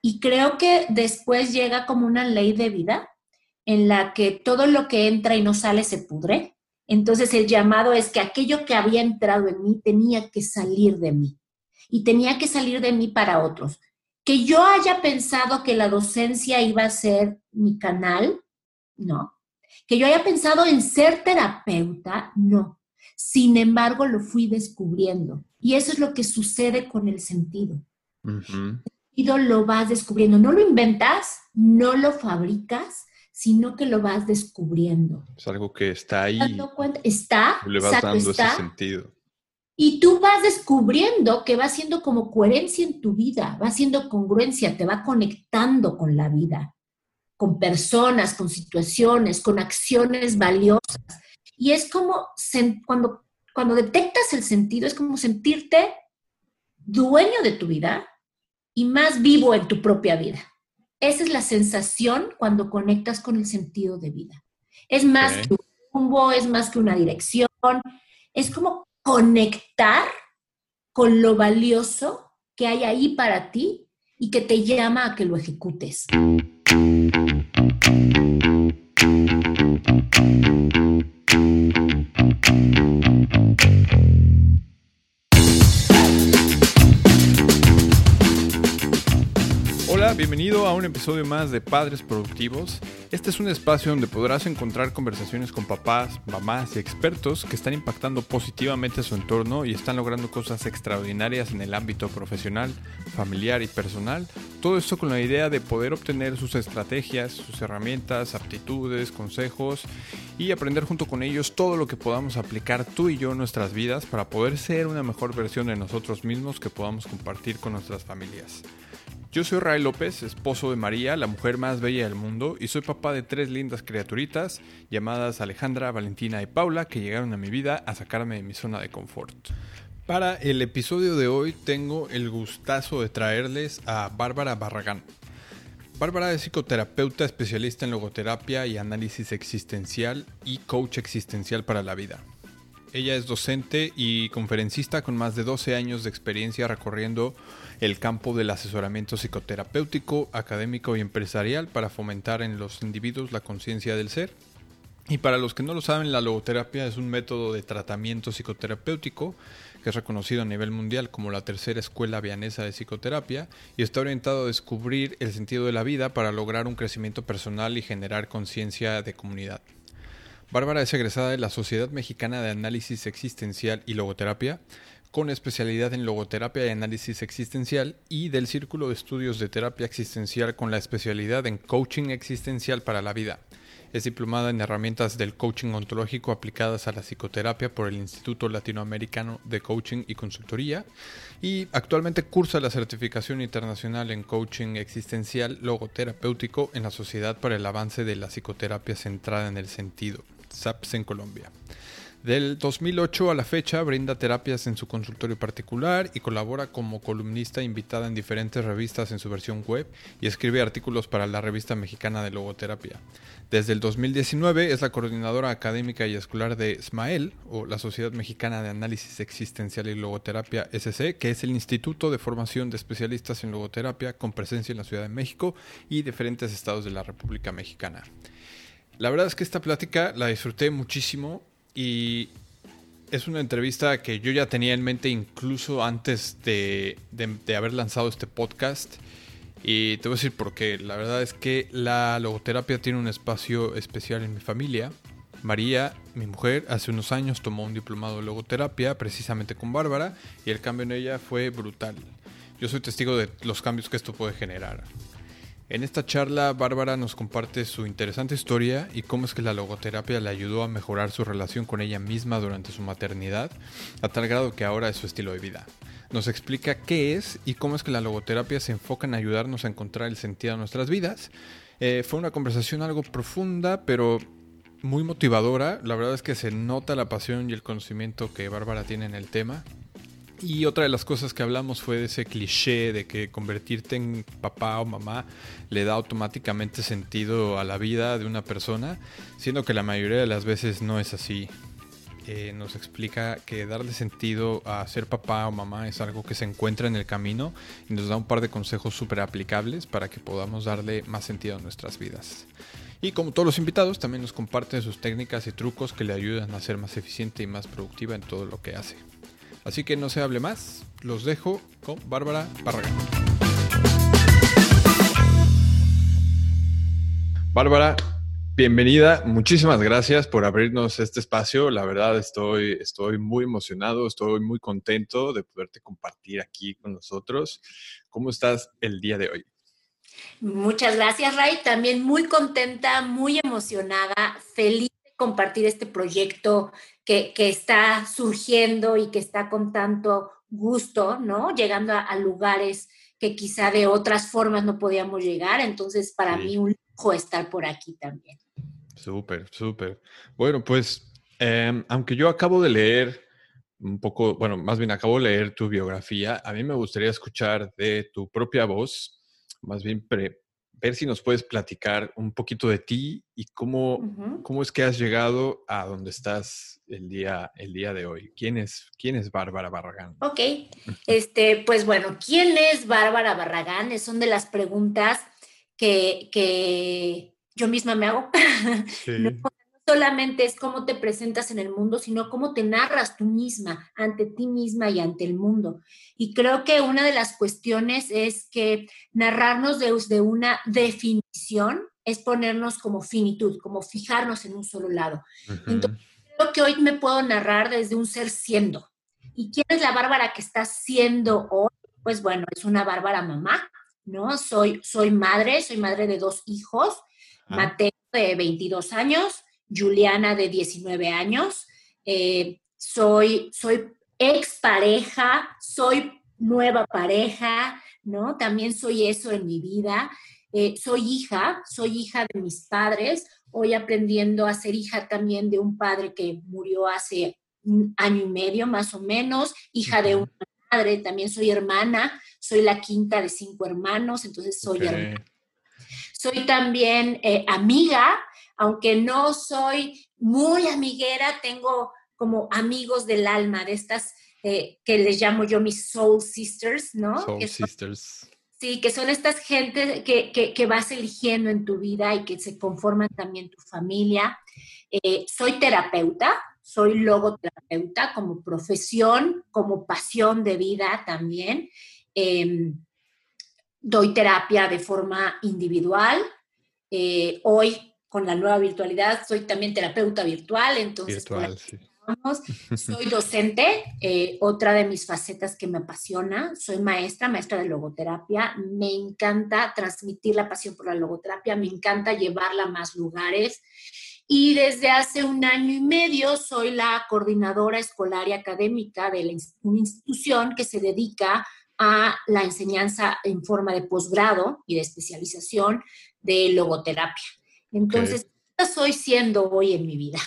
Y creo que después llega como una ley de vida en la que todo lo que entra y no sale se pudre. Entonces el llamado es que aquello que había entrado en mí tenía que salir de mí y tenía que salir de mí para otros. Que yo haya pensado que la docencia iba a ser mi canal, no. Que yo haya pensado en ser terapeuta, no. Sin embargo, lo fui descubriendo. Y eso es lo que sucede con el sentido. Sentido lo vas descubriendo. No lo inventas, no lo fabricas, sino que lo vas descubriendo. Es algo que está ahí. Está, le vas dando ese sentido. Y tú vas descubriendo que va siendo como coherencia en tu vida, va siendo congruencia, te va conectando con la vida, con personas, con situaciones, con acciones valiosas. Y es como cuando, cuando detectas el sentido, es como sentirte dueño de tu vida y más vivo en tu propia vida. Esa es la sensación cuando conectas con el sentido de vida. Es más que un rumbo, es más que una dirección, es como conectar con lo valioso que hay ahí para ti y que te llama a que lo ejecutes. Bienvenido a un episodio más de Padres Productivos. Este es un espacio donde podrás encontrar conversaciones con papás, mamás y expertos que están impactando positivamente su entorno y están logrando cosas extraordinarias en el ámbito profesional, familiar y personal. Todo esto con la idea de poder obtener sus estrategias, sus herramientas, aptitudes, consejos y aprender junto con ellos todo lo que podamos aplicar tú y yo en nuestras vidas para poder ser una mejor versión de nosotros mismos que podamos compartir con nuestras familias. Yo soy Ray López, esposo de María, la mujer más bella del mundo, y soy papá de tres lindas criaturitas llamadas Alejandra, Valentina y Paula, que llegaron a mi vida a sacarme de mi zona de confort. Para el episodio de hoy tengo el gustazo de traerles a Bárbara Barragán. Bárbara es psicoterapeuta especialista en logoterapia y análisis existencial y coach existencial para la vida. Ella es docente y conferencista con más de 12 años de experiencia recorriendo el campo del asesoramiento psicoterapéutico, académico y empresarial para fomentar en los individuos la conciencia del ser. Y para los que no lo saben, la logoterapia es un método de tratamiento psicoterapéutico que es reconocido a nivel mundial como la tercera escuela vianesa de psicoterapia y está orientado a descubrir el sentido de la vida para lograr un crecimiento personal y generar conciencia de comunidad. Bárbara es egresada de la Sociedad Mexicana de Análisis Existencial y Logoterapia con especialidad en logoterapia y análisis existencial y del Círculo de Estudios de Terapia Existencial con la especialidad en coaching existencial para la vida. Es diplomada en herramientas del coaching ontológico aplicadas a la psicoterapia por el Instituto Latinoamericano de Coaching y Consultoría y actualmente cursa la certificación internacional en coaching existencial logoterapéutico en la Sociedad para el Avance de la Psicoterapia Centrada en el Sentido, SAPS en Colombia. Del 2008 a la fecha brinda terapias en su consultorio particular y colabora como columnista invitada en diferentes revistas en su versión web y escribe artículos para la revista mexicana de logoterapia. Desde el 2019 es la coordinadora académica y escolar de SMAEL, o la Sociedad Mexicana de Análisis Existencial y Logoterapia SC, que es el Instituto de Formación de Especialistas en Logoterapia con presencia en la Ciudad de México y diferentes estados de la República Mexicana. La verdad es que esta plática la disfruté muchísimo y es una entrevista que yo ya tenía en mente incluso antes de, haber lanzado este podcast. Y te voy a decir por qué. La verdad es que la logoterapia tiene un espacio especial en mi familia. María, mi mujer, hace unos años tomó un diplomado de logoterapia precisamente con Bárbara y el cambio en ella fue brutal. Yo soy testigo de los cambios que esto puede generar. En esta charla, Bárbara nos comparte su interesante historia y cómo es que la logoterapia le ayudó a mejorar su relación con ella misma durante su maternidad, a tal grado que ahora es su estilo de vida. Nos explica qué es y cómo es que la logoterapia se enfoca en ayudarnos a encontrar el sentido de nuestras vidas. Eh, fue una conversación algo profunda, pero muy motivadora. La verdad es que se nota la pasión y el conocimiento que Bárbara tiene en el tema. Y otra de las cosas que hablamos fue de ese cliché de que convertirte en papá o mamá le da automáticamente sentido a la vida de una persona, siendo que la mayoría de las veces no es así. eh, nos explica que darle sentido a ser papá o mamá es algo que se encuentra en el camino y nos da un par de consejos súper aplicables para que podamos darle más sentido a nuestras vidas. Y como todos los invitados, también nos comparten sus técnicas y trucos que le ayudan a ser más eficiente y más productiva en todo lo que hace. Así que no se hable más, los dejo con Bárbara Barragán. Bárbara, bienvenida. Muchísimas gracias por abrirnos este espacio. La verdad estoy, estoy muy emocionado, estoy muy contento de poderte compartir aquí con nosotros. ¿Cómo estás el día de hoy? Muchas gracias, Ray. También muy contenta, muy emocionada, feliz compartir este proyecto que, está surgiendo y que está con tanto gusto, ¿no? Llegando a, lugares que quizá de otras formas no podíamos llegar. Entonces, para mí un lujo estar por aquí también. Súper, súper. Bueno, pues, em, aunque yo acabo de leer un poco, bueno, más bien acabo de leer tu biografía, a mí me gustaría escuchar de tu propia voz más bien ver si nos puedes platicar un poquito de ti y cómo, cómo es que has llegado a donde estás el día, el día de hoy. ¿Quién es, quién es Bárbara Barragán? Ok, este, pues bueno, ¿quién es Bárbara Barragán? Son de las preguntas que, que yo misma me hago. solamente es cómo te presentas en el mundo, sino cómo te narras tú misma ante ti misma y ante el mundo. Y creo que una de las cuestiones es que narrarnos desde una definición es ponernos como finitud, como fijarnos en un solo lado. Entonces, creo que hoy me puedo narrar desde un ser siendo. ¿Y quién es la Bárbara que está siendo hoy? Pues bueno, es una Bárbara mamá, ¿no? Soy, soy madre, soy madre de dos hijos, ah. Mateo de 22 años, Juliana de 19 años. Eh, soy, soy expareja, soy nueva pareja, ¿no? También soy eso en mi vida. Eh, soy hija, soy hija de mis padres, hoy aprendiendo a ser hija también de un padre que murió hace un año y medio más o menos, hija de una madre, también soy hermana, soy la quinta de cinco hermanos, entonces soy hermana. Soy también eh, amiga, aunque no soy muy amiguera, tengo como amigos del alma, de estas eh, que les llamo yo mis soul sisters, ¿no? Soul sisters. Sí, que son estas gente que, que, vas eligiendo en tu vida y que se conforman también tu familia. Eh, soy terapeuta, soy logoterapeuta como profesión, como pasión de vida también. Em, doy terapia de forma individual. Eh, hoy con la nueva virtualidad, soy también terapeuta virtual, entonces soy docente, eh, otra de mis facetas que me apasiona, soy maestra, maestra de logoterapia, me encanta transmitir la pasión por la logoterapia, me encanta llevarla a más lugares y desde hace un año y medio soy la coordinadora escolar y académica de una institución que se dedica a la enseñanza en forma de posgrado y de especialización de logoterapia. Entonces, ¿qué estoy siendo hoy en mi vida?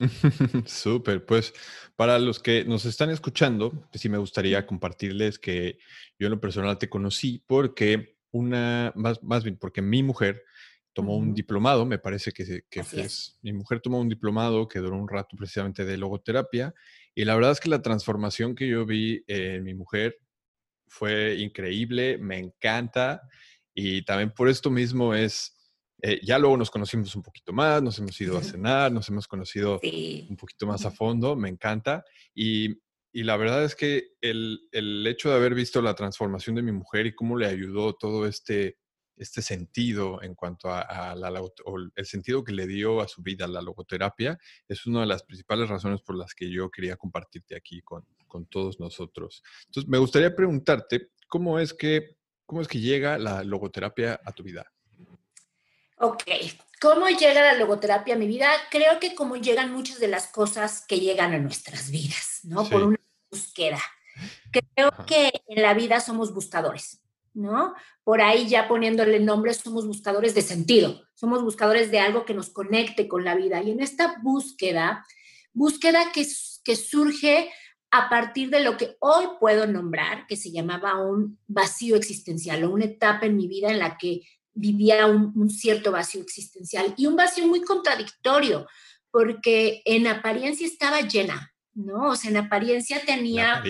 Súper, pues para los que nos están escuchando, pues sí me gustaría compartirles que yo en lo personal te conocí porque una, más, más bien porque mi mujer tomó un diplomado, me parece que, que es. mi mujer tomó un diplomado que duró un rato precisamente de logoterapia y la verdad es que la transformación que yo vi en mi mujer fue increíble, me encanta y también por esto mismo es eh, ya luego nos conocimos un poquito más, nos hemos ido a cenar, nos hemos conocido un poquito más a fondo, me encanta. Y, y la verdad es que el, el, hecho de haber visto la transformación de mi mujer y cómo le ayudó todo este, este sentido en cuanto a, la, el sentido que le dio a su vida la logoterapia, es una de las principales razones por las que yo quería compartirte aquí con, con todos nosotros. Entonces, me gustaría preguntarte, ¿cómo es que, cómo es que llega la logoterapia a tu vida? Ok, ¿cómo llega la logoterapia a mi vida? Creo que como llegan muchas de las cosas que llegan a nuestras vidas, ¿no? Por una búsqueda. Creo que en la vida somos buscadores, ¿no? Por ahí ya poniéndole nombre, somos buscadores de sentido, somos buscadores de algo que nos conecte con la vida. Y en esta búsqueda, búsqueda que, que surge a partir de lo que hoy puedo nombrar, que se llamaba un vacío existencial o una etapa en mi vida en la que vivía un, cierto vacío existencial y un vacío muy contradictorio, porque en apariencia estaba llena, ¿no? O sea, en apariencia tenía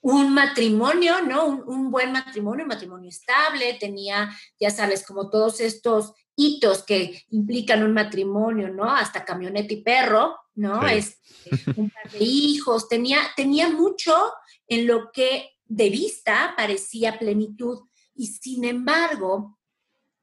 un matrimonio, ¿no? Un, buen matrimonio, un matrimonio estable, tenía, ya sabes, como todos estos hitos que implican un matrimonio, ¿no? Hasta camioneta y perro, ¿no? Es este, un par de hijos, tenía, tenía mucho en lo que de vista parecía plenitud y sin embargo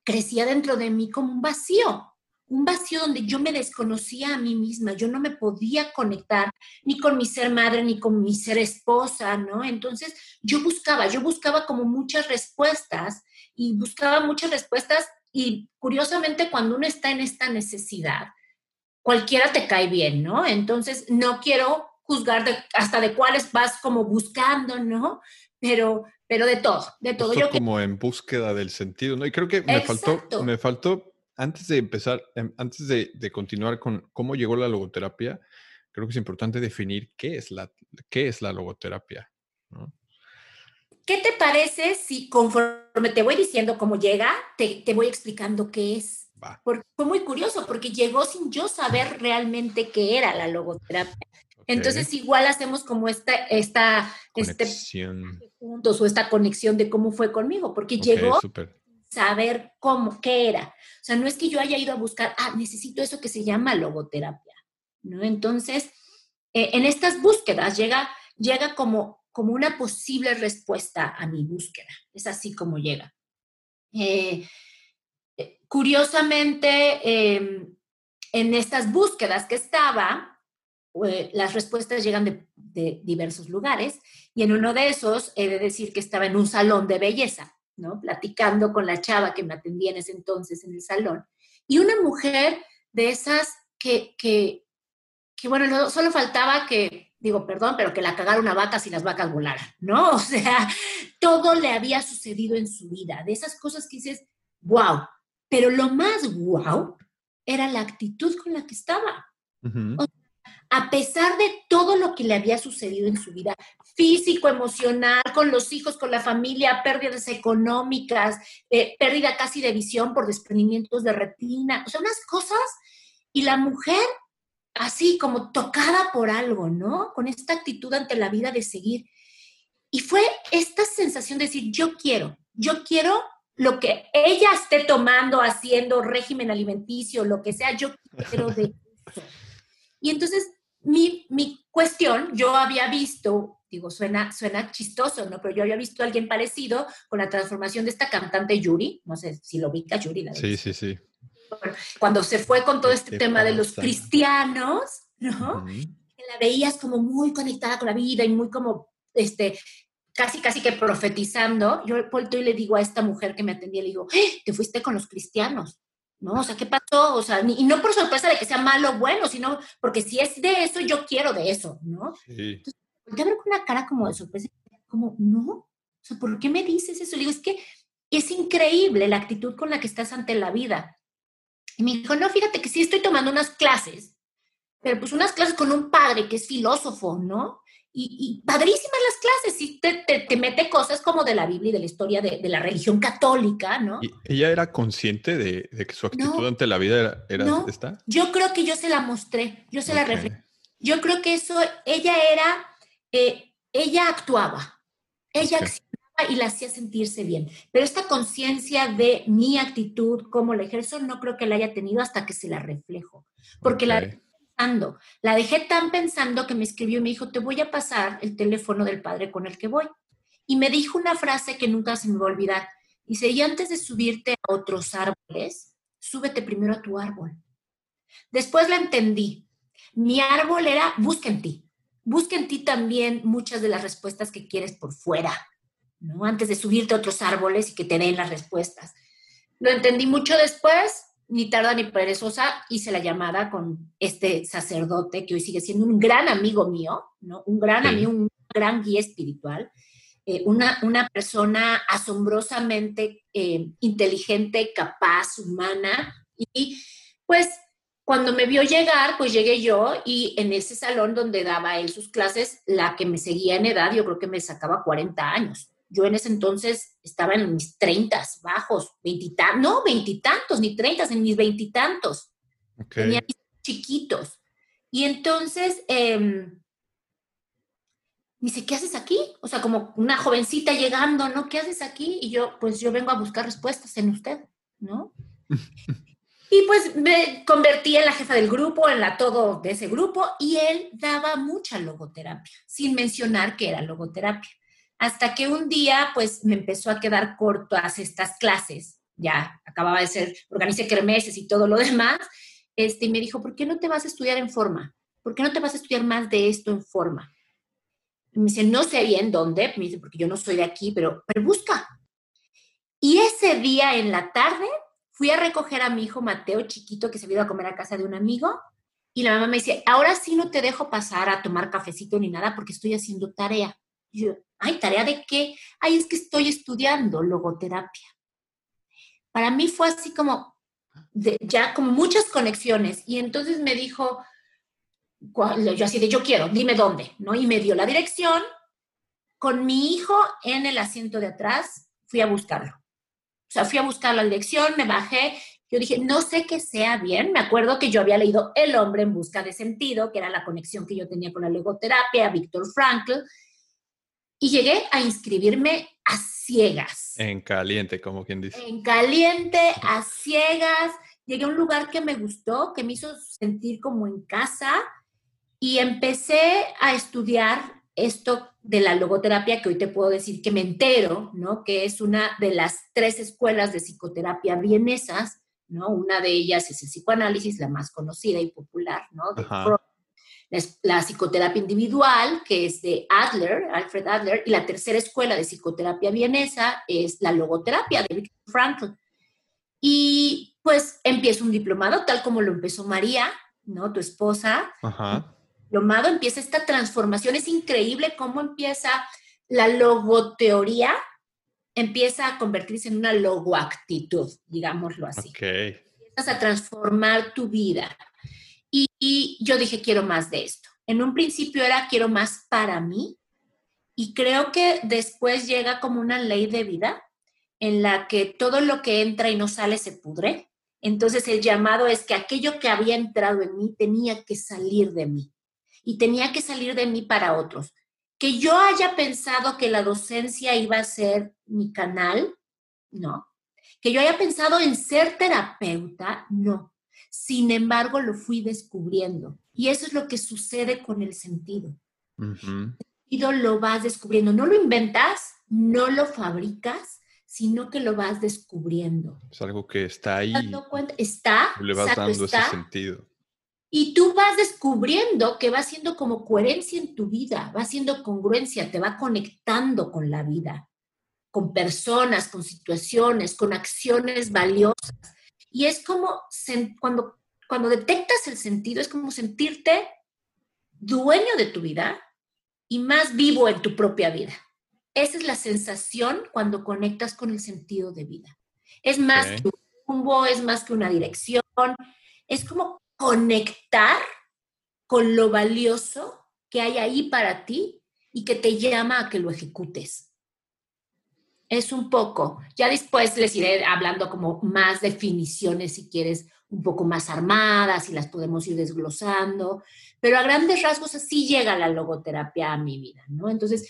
crecía dentro de mí como un vacío, un vacío donde yo me desconocía a mí misma, yo no me podía conectar ni con mi ser madre ni con mi ser esposa, ¿no? Entonces yo buscaba, yo buscaba como muchas respuestas y buscaba muchas respuestas y curiosamente cuando uno está en esta necesidad, cualquiera te cae bien, ¿no? Entonces no quiero juzgar hasta de cuáles vas como buscando, ¿no? Pero, pero de todo, de todo. yo como en búsqueda del sentido, ¿no? Y creo que me faltó, me faltó antes de empezar, em, antes de, continuar con cómo llegó la logoterapia, creo que es importante definir qué es la, qué es la logoterapia. ¿Qué te parece si conforme te voy diciendo cómo llega, te, voy explicando qué es? Porque fue muy curioso, porque llegó sin yo saber realmente qué era la logoterapia. Entonces igual hacemos como esta, esta este conexión. juntos o esta conexión de cómo fue conmigo, porque llegó saber cómo, qué era. O sea, no es que yo haya ido a buscar, ah, necesito eso que se llama logoterapia, ¿no? Entonces, eh, en estas búsquedas llega, llega como, como una posible respuesta a mi búsqueda. Es así como llega. Eh, eh, curiosamente, em, en estas búsquedas que estaba, las respuestas llegan de, de, diversos lugares y en uno de esos he de decir que estaba en un salón de belleza. ¿no? Platicando con la chava que me atendía en ese entonces en el salón. Y una mujer de esas que, que, bueno, solo faltaba que, digo, perdón, pero que la cagara una vaca si las vacas volaran, ¿no? O sea, todo le había sucedido en su vida, de esas cosas que dices, wow, pero lo más wow era la actitud con la que estaba a pesar de todo lo que le había sucedido en su vida físico, emocional, con los hijos, con la familia, pérdidas económicas, eh, pérdida casi de visión por desprendimientos de retina, o sea, unas cosas, y la mujer así como tocada por algo, ¿no? Con esta actitud ante la vida de seguir. Y fue esta sensación de decir, yo quiero, yo quiero lo que ella esté tomando, haciendo régimen alimenticio, lo que sea, yo quiero de eso. Y entonces mi, mi cuestión, yo había visto, digo, suena, suena chistoso, ¿no? Pero yo había visto a alguien parecido con la transformación de esta cantante Yuri, no sé si lo ubica Yuri. La sí, sí, sí. Cuando se fue con todo este tema de los cristianos, ¿no? La veías como muy conectada con la vida y muy como, este, casi, casi que profetizando. Yo vuelto y le digo a esta mujer que me atendía, le digo, ¡Eh, te fuiste con los cristianos. ¿No? O sea, ¿qué pasó? O sea, y no por sorpresa de que sea malo o bueno, sino porque si es de eso, yo quiero de eso, ¿no? Sí. Entonces, ver con una cara como de sorpresa, como, no, o sea, ¿por qué me dices eso? Le digo, es que es increíble la actitud con la que estás ante la vida. Y me dijo, no, fíjate que sí estoy tomando unas clases, pero pues unas clases con un padre que es filósofo, ¿no? Y, padrísimas las clases, y te, te, mete cosas como de la Biblia y de la historia de, de la religión católica, ¿no? ¿Y ¿Ella era consciente de, de, que su actitud ante la vida era, no, esta? Yo creo que yo se la mostré, yo se la reflejé. Yo creo que eso, ella era, eh, ella actuaba, ella accionaba y la hacía sentirse bien. Pero esta conciencia de mi actitud, cómo la ejerzo, no creo que la haya tenido hasta que se la reflejo. Porque la la dejé tan pensando que me escribió y me dijo, te voy a pasar el teléfono del padre con el que voy. Y me dijo una frase que nunca se me va a olvidar. Dice, y antes de subirte a otros árboles, súbete primero a tu árbol. Después la entendí. Mi árbol era, busca en ti. Busca en ti también muchas de las respuestas que quieres por fuera, ¿no? Antes de subirte a otros árboles y que te den las respuestas. Lo entendí mucho después ni tarda ni perezosa, hice la llamada con este sacerdote que hoy sigue siendo un gran amigo mío, ¿no? Un gran amigo, un gran guía espiritual, eh, una, una, persona asombrosamente eh, inteligente, capaz, humana. Y pues cuando me vio llegar, pues llegué yo y en ese salón donde daba él sus clases, la que me seguía en edad, yo creo que me sacaba 40 años. Yo en ese entonces estaba en mis treintas, bajos, veintitantos, no, veintitantos, ni treintas, en mis veintitantos. Tenía chiquitos. Y entonces, em, Me dice, ¿qué haces aquí? O sea, como una jovencita llegando, ¿no? ¿Qué haces aquí? Y yo, pues yo vengo a buscar respuestas en usted, ¿no? Y pues me convertí en la jefa del grupo, en la todo de ese grupo, y él daba mucha logoterapia, sin mencionar que era logoterapia. Hasta que un día, pues me empezó a quedar cortas estas clases, ya acababa de ser, organicé kermeses y todo lo demás, este, y me dijo, ¿por qué no te vas a estudiar en forma? ¿Por qué no te vas a estudiar más de esto en forma? Me dice, no sé bien dónde, me dice, porque yo no soy de aquí, pero, pero busca. Y ese día en la tarde fui a recoger a mi hijo Mateo chiquito que se había ido a comer a casa de un amigo y la mamá me dice, ahora sí no te dejo pasar a tomar cafecito ni nada porque estoy haciendo tarea. Y yo, ay, ¿tarea de qué? Ay, es que estoy estudiando logoterapia. Para mí fue así como, de, ya como muchas conexiones. Y entonces me dijo, yo así de, yo quiero, dime dónde, ¿no? Y me dio la dirección. Con mi hijo en el asiento de atrás, fui a buscarlo. O sea, fui a buscar la dirección, me bajé. Yo dije, no sé qué sea bien. Me acuerdo que yo había leído El hombre en busca de sentido, que era la conexión que yo tenía con la logoterapia, Víctor Frankl. Y llegué a inscribirme a ciegas. En caliente, como quien dice. En caliente, a ciegas. Llegué a un lugar que me gustó, que me hizo sentir como en casa y empecé a estudiar esto de la logoterapia que hoy te puedo decir que me entero, ¿no? Que es una de las tres escuelas de psicoterapia vienesas, ¿no? Una de ellas es el psicoanálisis, la más conocida y popular, ¿no? La, psicoterapia individual, que es de Adler, Alfred Adler, y la tercera escuela de psicoterapia vienesa es la logoterapia de Viktor Frankl. Y pues empiezo un diplomado, tal como lo empezó María, ¿no? Tu esposa. Ajá diplomado empieza esta transformación. Es increíble cómo empieza la logoteoría, empieza a convertirse en una logoactitud, digámoslo así. Okay. Empiezas a transformar tu vida. Y, yo dije, quiero más de esto. En un principio era, quiero más para mí. Y creo que después llega como una ley de vida en la que todo lo que entra y no sale se pudre. Entonces el llamado es que aquello que había entrado en mí tenía que salir de mí y tenía que salir de mí para otros. Que yo haya pensado que la docencia iba a ser mi canal, no. Que yo haya pensado en ser terapeuta, no. Sin embargo, lo fui descubriendo. Y eso es lo que sucede con el sentido. El sentido lo vas descubriendo. No lo inventas, no lo fabricas, sino que lo vas descubriendo. Es algo que está ahí. Está. Le vas dando ese sentido. Y tú vas descubriendo que va siendo como coherencia en tu vida, va siendo congruencia, te va conectando con la vida, con personas, con situaciones, con acciones valiosas. Y es como cuando, cuando detectas el sentido, es como sentirte dueño de tu vida y más vivo en tu propia vida. Esa es la sensación cuando conectas con el sentido de vida. Es más que un rumbo, es más que una dirección, es como conectar con lo valioso que hay ahí para ti y que te llama a que lo ejecutes. Es un poco, ya después les iré hablando como más definiciones si quieres un poco más armadas y las podemos ir desglosando, pero a grandes rasgos así llega la logoterapia a mi vida, ¿no? Entonces,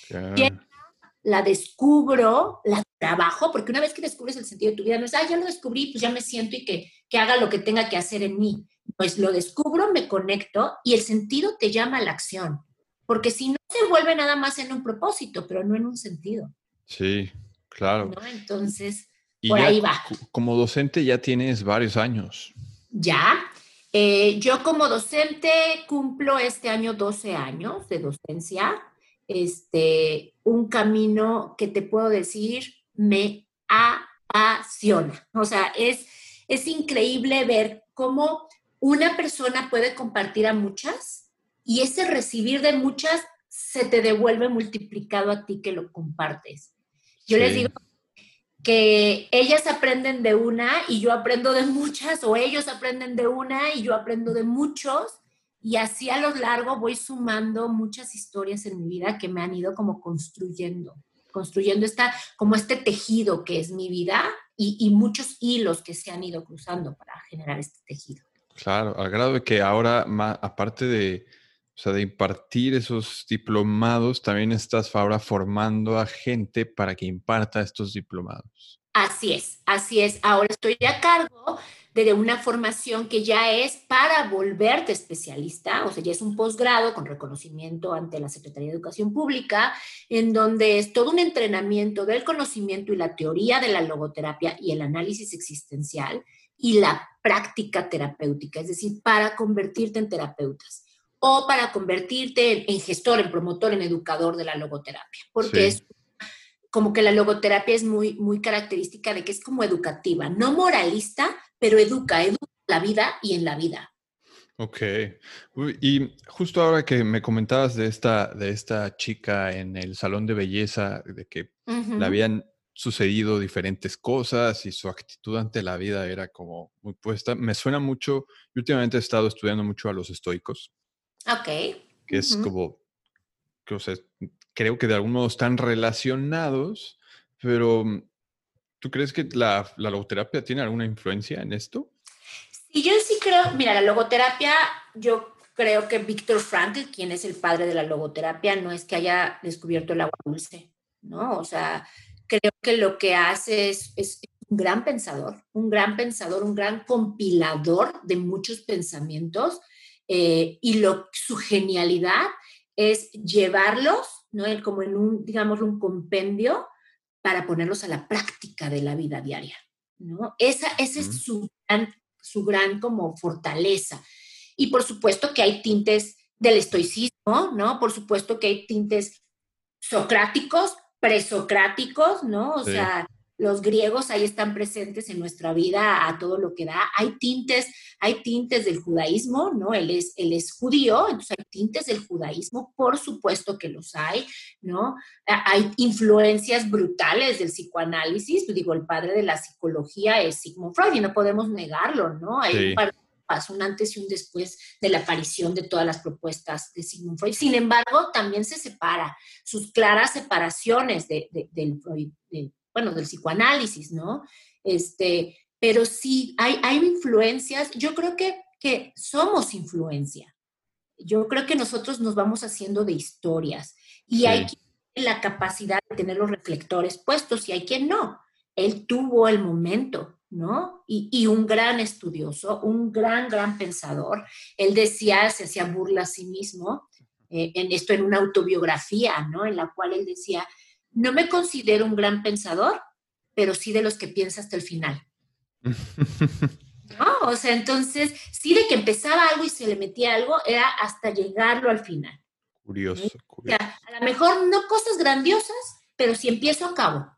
la descubro, la trabajo, porque una vez que descubres el sentido de tu vida, no es, ah, ya lo descubrí, pues ya me siento y que, que haga lo que tenga que hacer en mí pues lo descubro, me conecto y el sentido te llama a la acción. Porque si no se vuelve nada más en un propósito, pero no en un sentido. Sí, claro. Entonces, por ahí va. Como docente ya tienes varios años. Ya. Eh, yo como docente cumplo este año 12 años de docencia. Este, un camino que te puedo decir me apasiona. O sea, es, es increíble ver cómo una persona puede compartir a muchas y ese recibir de muchas se te devuelve multiplicado a ti que lo compartes. Yo les digo que ellas aprenden de una y yo aprendo de muchas, o ellos aprenden de una y yo aprendo de muchos, y así a lo largo voy sumando muchas historias en mi vida que me han ido como construyendo, construyendo esta, como este tejido que es mi vida y, y muchos hilos que se han ido cruzando para generar este tejido. Claro, al grado de que ahora, aparte de, o sea, de impartir esos diplomados, también estás ahora formando a gente para que imparta estos diplomados. Así es, así es. Ahora estoy a cargo de una formación que ya es para volverte especialista, o sea, ya es un posgrado con reconocimiento ante la Secretaría de Educación Pública, en donde es todo un entrenamiento del conocimiento y la teoría de la logoterapia y el análisis existencial y la práctica terapéutica, es decir, para convertirte en terapeutas o para convertirte en, gestor, en promotor, en educador de la logoterapia, porque es como que la logoterapia es muy, muy característica de que es como educativa, no moralista, pero educa, educa la vida y en la vida. Ok. Y justo ahora que me comentabas de esta, de esta chica en el salón de belleza, de que le habían sucedido diferentes cosas y su actitud ante la vida era como muy puesta, me suena mucho, yo últimamente he estado estudiando mucho a los estoicos. Ok. Que es como, que, o sea, creo que de algún modo están relacionados, pero mm, ¿tú crees que la, la logoterapia tiene alguna influencia en esto? Sí, yo sí creo, mira, la logoterapia, yo creo que Víctor Frankl, quien es el padre de la logoterapia, no es que haya descubierto el agua dulce, ¿no? O sea, creo que lo que hace es, es un gran pensador, un gran pensador, un gran compilador de muchos pensamientos eh, y lo, su genialidad es llevarlos, ¿no? como en un, digamos, un compendio para ponerlos a la práctica de la vida diaria, ¿no? Esa, esa es su gran, su gran como fortaleza. Y por supuesto que hay tintes del estoicismo, ¿no? Por supuesto que hay tintes socráticos, presocráticos, ¿no? O sea, los griegos ahí están presentes en nuestra vida a todo lo que da. Hay tintes, hay tintes del judaísmo, ¿no? Él es, él es judío, entonces hay tintes del judaísmo, por supuesto que los hay, ¿no? Hay influencias brutales del psicoanálisis, digo, el padre de la psicología es Sigmund Freud y no podemos negarlo, ¿no? Hay un paso, un antes y un después de la aparición de todas las propuestas de Sigmund Freud. Sin embargo, también se separa, sus claras separaciones de, del Freud, bueno, del psicoanálisis, ¿no? Este, pero sí, hay, hay influencias, yo creo que, que somos influencia. Yo creo que nosotros nos vamos haciendo de historias y hay quien la capacidad de tener los reflectores puestos y hay quien no. Él tuvo el momento, ¿no? Y, y, un gran estudioso, un gran, gran pensador. Él decía, se hacía burla a sí mismo, eh, en esto en una autobiografía, ¿no? En la cual él decía, no me considero un gran pensador, pero sí de los que piensa hasta el final. ¿No? O sea, entonces, sí de que empezaba algo y se le metía algo, era hasta llegarlo al final. Curioso, curioso. O sea, a lo mejor no cosas grandiosas, pero si empiezo, acabo.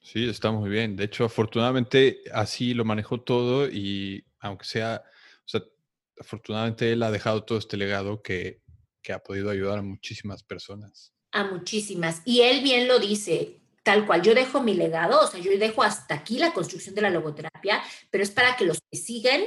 Sí, está muy bien. De hecho, afortunadamente así lo manejó todo y aunque sea, o sea, afortunadamente él ha dejado todo este legado que, que ha podido ayudar a muchísimas personas a muchísimas. Y él bien lo dice, tal cual, yo dejo mi legado, o sea, yo dejo hasta aquí la construcción de la logoterapia, pero es para que los que siguen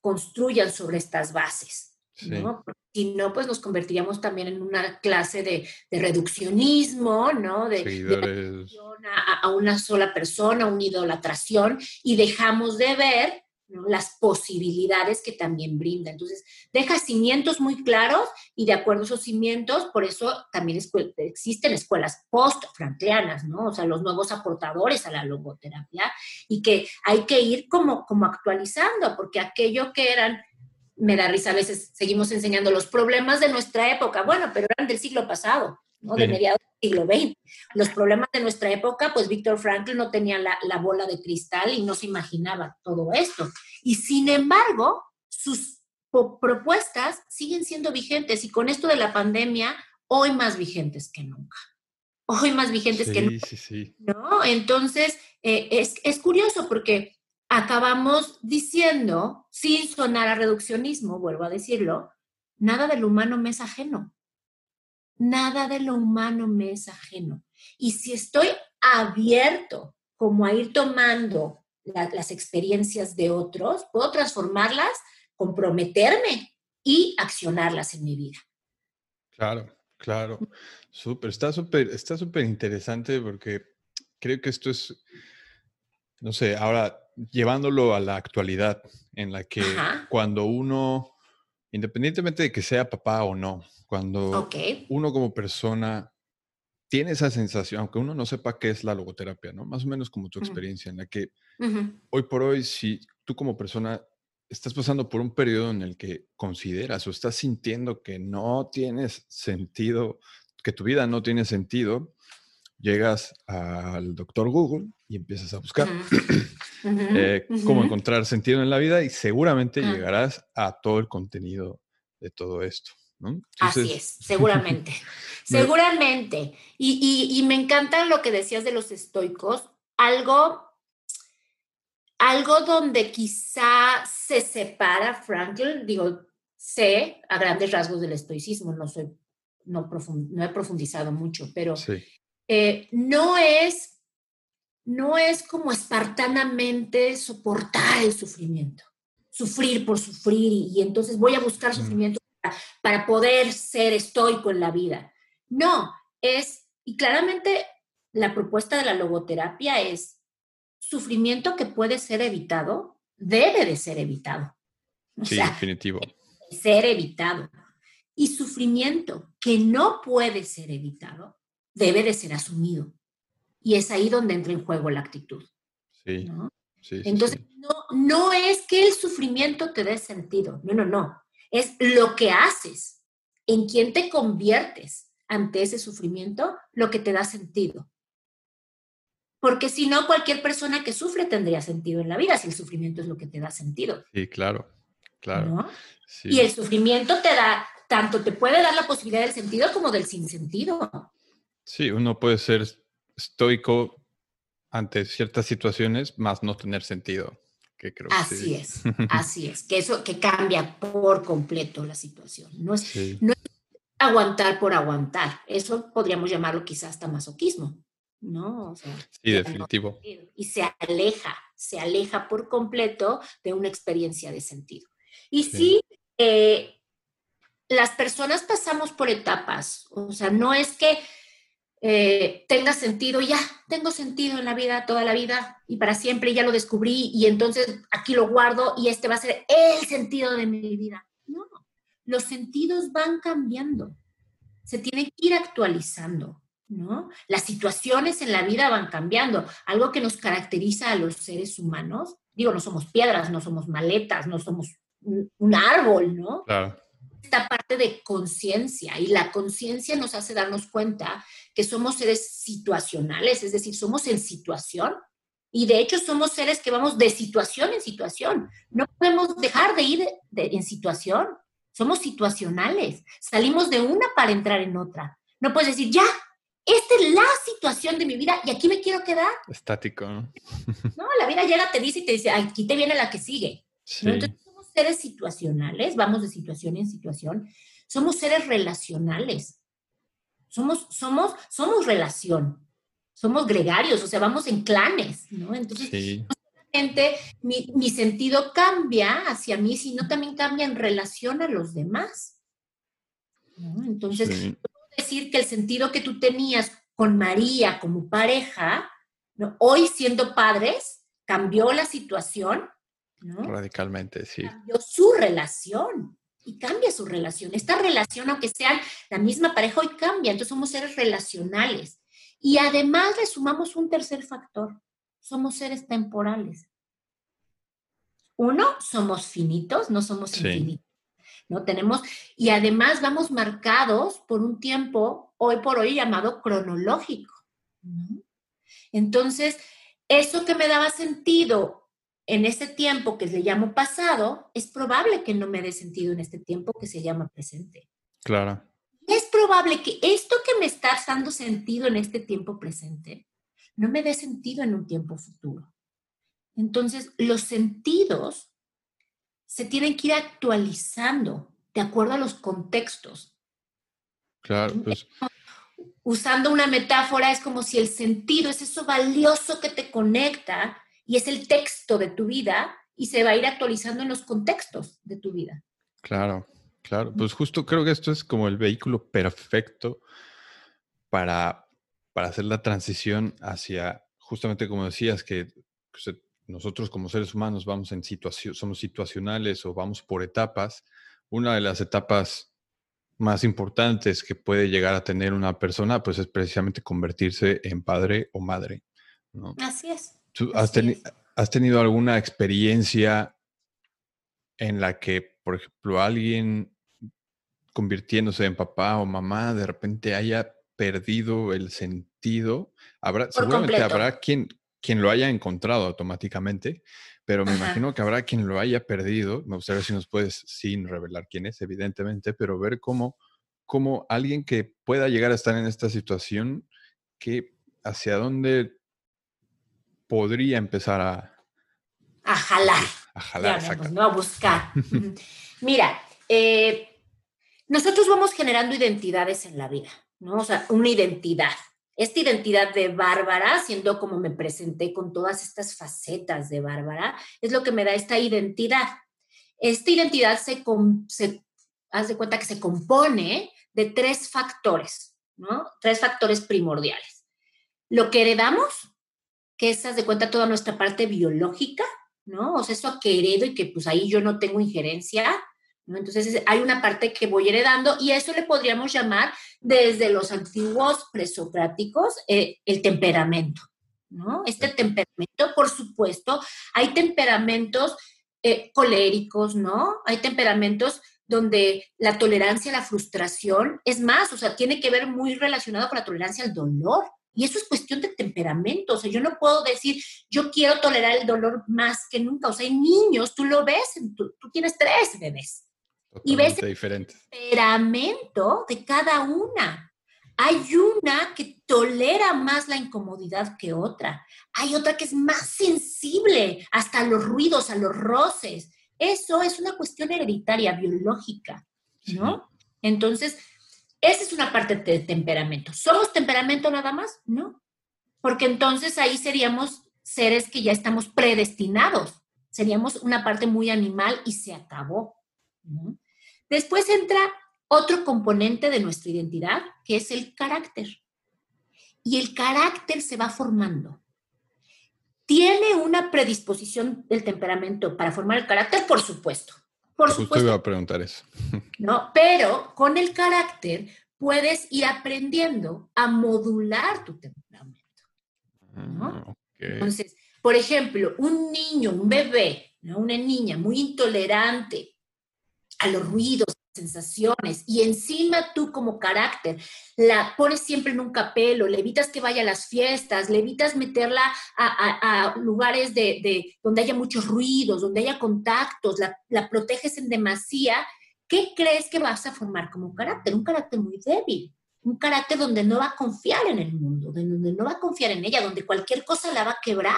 construyan sobre estas bases. ¿no? Si no, pues nos convertiríamos también en una clase de, reduccionismo, ¿no? De, de a, a, una sola persona, una idolatración, y dejamos de ver las posibilidades que también brinda. Entonces, deja cimientos muy claros y de acuerdo a esos cimientos, por eso también existen escuelas post-franklianas, ¿no? O sea, los nuevos aportadores a la logoterapia y que hay que ir como, como actualizando, porque aquello que eran, me da risa, a veces seguimos enseñando los problemas de nuestra época, bueno, pero eran del siglo pasado. ¿No? de mediados del siglo XX. Los problemas de nuestra época, pues Víctor Franklin no tenía la, la, bola de cristal y no se imaginaba todo esto. Y sin embargo, sus propuestas siguen siendo vigentes y con esto de la pandemia, hoy más vigentes que nunca. Hoy más vigentes que nunca. Sí, sí. ¿no? Entonces, eh, es, es curioso porque acabamos diciendo, sin sonar a reduccionismo, vuelvo a decirlo, nada del humano me es ajeno. Nada de lo humano me es ajeno. Y si estoy abierto como a ir tomando las experiencias de otros, puedo transformarlas, comprometerme y accionarlas en mi vida. Claro, claro. Súper, está súper, está súper interesante porque creo que esto es, no sé, ahora llevándolo a la actualidad, en la que cuando uno independientemente de que sea papá o no, cuando uno como persona tiene esa sensación, aunque uno no sepa qué es la logoterapia, ¿no? Más o menos como tu experiencia, en la que hoy por hoy, si tú como persona estás pasando por un periodo en el que consideras o estás sintiendo que no tienes sentido, que tu vida no tiene sentido, llegas al doctor Google y empiezas a buscar eh, cómo encontrar sentido en la vida y seguramente llegarás a todo el contenido de todo esto. Así es, seguramente, seguramente. Y, me encanta lo que decías de los estoicos, algo, algo donde quizá se separa Frankl, digo, sé a grandes rasgos del estoicismo, no soy, no, no he profundizado mucho, pero eh, no es, no es como espartanamente soportar el sufrimiento, sufrir por sufrir y, entonces voy a buscar sufrimiento para poder ser estoico en la vida. No, es, y claramente la propuesta de la logoterapia es sufrimiento que puede ser evitado, debe de ser evitado. sí, definitivo. Ser evitado. Y sufrimiento que no puede ser evitado, debe de ser asumido. Y es ahí donde entra en juego la actitud. Sí. sí Entonces, No, no es que el sufrimiento te dé sentido. No, no, no es lo que haces, en quién te conviertes ante ese sufrimiento, lo que te da sentido. Porque si no, cualquier persona que sufre tendría sentido en la vida, si el sufrimiento es lo que te da sentido. Sí, claro, claro. Y el sufrimiento te da, tanto te puede dar la posibilidad del sentido como del sinsentido. Sí, uno puede ser estoico ante ciertas situaciones, más no tener sentido así es, así es, que eso que cambia por completo la situación. No es, no es aguantar por aguantar, eso podríamos llamarlo quizás hasta masoquismo, ¿no? sí, definitivo. Y se aleja, se aleja por completo de una experiencia de sentido. Y sí, eh, las personas pasamos por etapas, o sea, no es que eh, tenga sentido, ya tengo sentido en la vida toda la vida y para siempre, ya lo descubrí y entonces aquí lo guardo y este va a ser el sentido de mi vida. No, los sentidos van cambiando, se tienen que ir actualizando, ¿no? Las situaciones en la vida van cambiando, algo que nos caracteriza a los seres humanos, digo, no somos piedras, no somos maletas, no somos un, un árbol, ¿no? Claro esta parte de conciencia y la conciencia nos hace darnos cuenta que somos seres situacionales, es decir, somos en situación y de hecho somos seres que vamos de situación en situación. No podemos dejar de ir en situación. Somos situacionales. Salimos de una para entrar en otra. No puedes decir, ya, esta es la situación de mi vida y aquí me quiero quedar. Estático. No, la vida llega, te dice y te dice, aquí te viene la que sigue. Sí seres situacionales, vamos de situación en situación, somos seres relacionales. Somos, somos, somos relación, somos gregarios, o sea, vamos en clanes, ¿no? Entonces, no solamente mi, mi, sentido cambia hacia mí, sino también cambia en relación a los demás. Entonces, puedo decir que el sentido que tú tenías con María como pareja, ¿no? hoy siendo padres, cambió la situación Radicalmente, sí. Cambió su relación y cambia su relación. Esta relación, aunque sean la misma pareja, hoy cambia. Entonces somos seres relacionales. Y además le sumamos un tercer factor. Somos seres temporales. Uno, somos finitos, no somos infinitos. ¿no? Tenemos, y además vamos marcados por un tiempo, hoy por hoy llamado cronológico. Entonces, eso que me daba sentido en este tiempo que le llamo pasado, es probable que no me dé sentido en este tiempo que se llama presente. Claro. Es probable que esto que me está dando sentido en este tiempo presente no me dé sentido en un tiempo futuro. Entonces, los sentidos se tienen que ir actualizando de acuerdo a los contextos. Claro, pues. Usando una metáfora, es como si el sentido es eso valioso que te conecta y es el texto de tu vida y se va a ir actualizando en los contextos de tu vida. Claro, claro. Pues justo creo que esto es como el vehículo perfecto para, para hacer la transición hacia, justamente como decías, que nosotros como seres humanos vamos en situación, somos situacionales o vamos por etapas. una de las etapas más importantes que puede llegar a tener una persona, pues es precisamente convertirse en padre o madre. Así es. ¿Tú has, has, tenido alguna experiencia en la que, por ejemplo, alguien convirtiéndose en papá o mamá de repente haya perdido el sentido? Habrá, seguramente habrá quien, quien lo haya encontrado automáticamente, pero me imagino que habrá quien lo haya perdido. Me gustaría si nos puedes, sin revelar quién es, evidentemente, pero ver cómo, cómo alguien que pueda llegar a estar en esta situación, que hacia dónde podría empezar a... A jalar. A jalar, no a buscar. Mira, eh, nosotros vamos generando identidades en la vida, ¿no? O sea, una identidad esta identidad de Bárbara, siendo como me presenté con todas estas facetas de Bárbara, es lo que me da esta identidad. Esta identidad se, se haz de cuenta que se compone de tres factores, ¿no? Tres factores primordiales. Lo que heredamos, que es, de cuenta, toda nuestra parte biológica, ¿no? O sea, eso que heredo y que pues ahí yo no tengo injerencia, entonces hay una parte que voy heredando y eso le podríamos llamar desde los antiguos presocráticos eh, el temperamento, ¿no? Este temperamento, por supuesto, hay temperamentos eh, coléricos, ¿no? Hay temperamentos donde la tolerancia a la frustración es más, o sea, tiene que ver muy relacionado con la tolerancia al dolor. Y eso es cuestión de temperamento. O sea, yo no puedo decir, yo quiero tolerar el dolor más que nunca. O sea, hay niños, tú lo ves, tú, tú tienes tres bebés y ves el temperamento de cada una. Hay una que tolera más la incomodidad que otra. Hay otra que es más sensible hasta los ruidos, a los roces. Eso es una cuestión hereditaria, biológica, ¿no? Entonces, esa es una parte del temperamento. ¿Somos temperamento nada más? No. Porque entonces ahí seríamos seres que ya estamos predestinados. Seríamos una parte muy animal y se acabó. Después entra otro componente de nuestra identidad, que es el carácter. Y el carácter se va formando. ¿Tiene una predisposición del temperamento para formar el carácter? Por supuesto. Por Justo iba a preguntar eso. No, pero con el carácter puedes ir aprendiendo a modular tu temperamento. Ah, Entonces, por ejemplo, un niño, un bebé, una niña muy intolerante a los ruidos, sensaciones, y encima tú como carácter la pones siempre en un capelo, le evitas que vaya a las fiestas, le evitas meterla a, lugares de, donde haya muchos ruidos, donde haya contactos, la, la proteges en demasía, ¿qué crees que vas a formar como carácter? Un carácter muy débil, un carácter donde no va a confiar en el mundo, donde no va a confiar en ella, donde cualquier cosa la va a quebrar,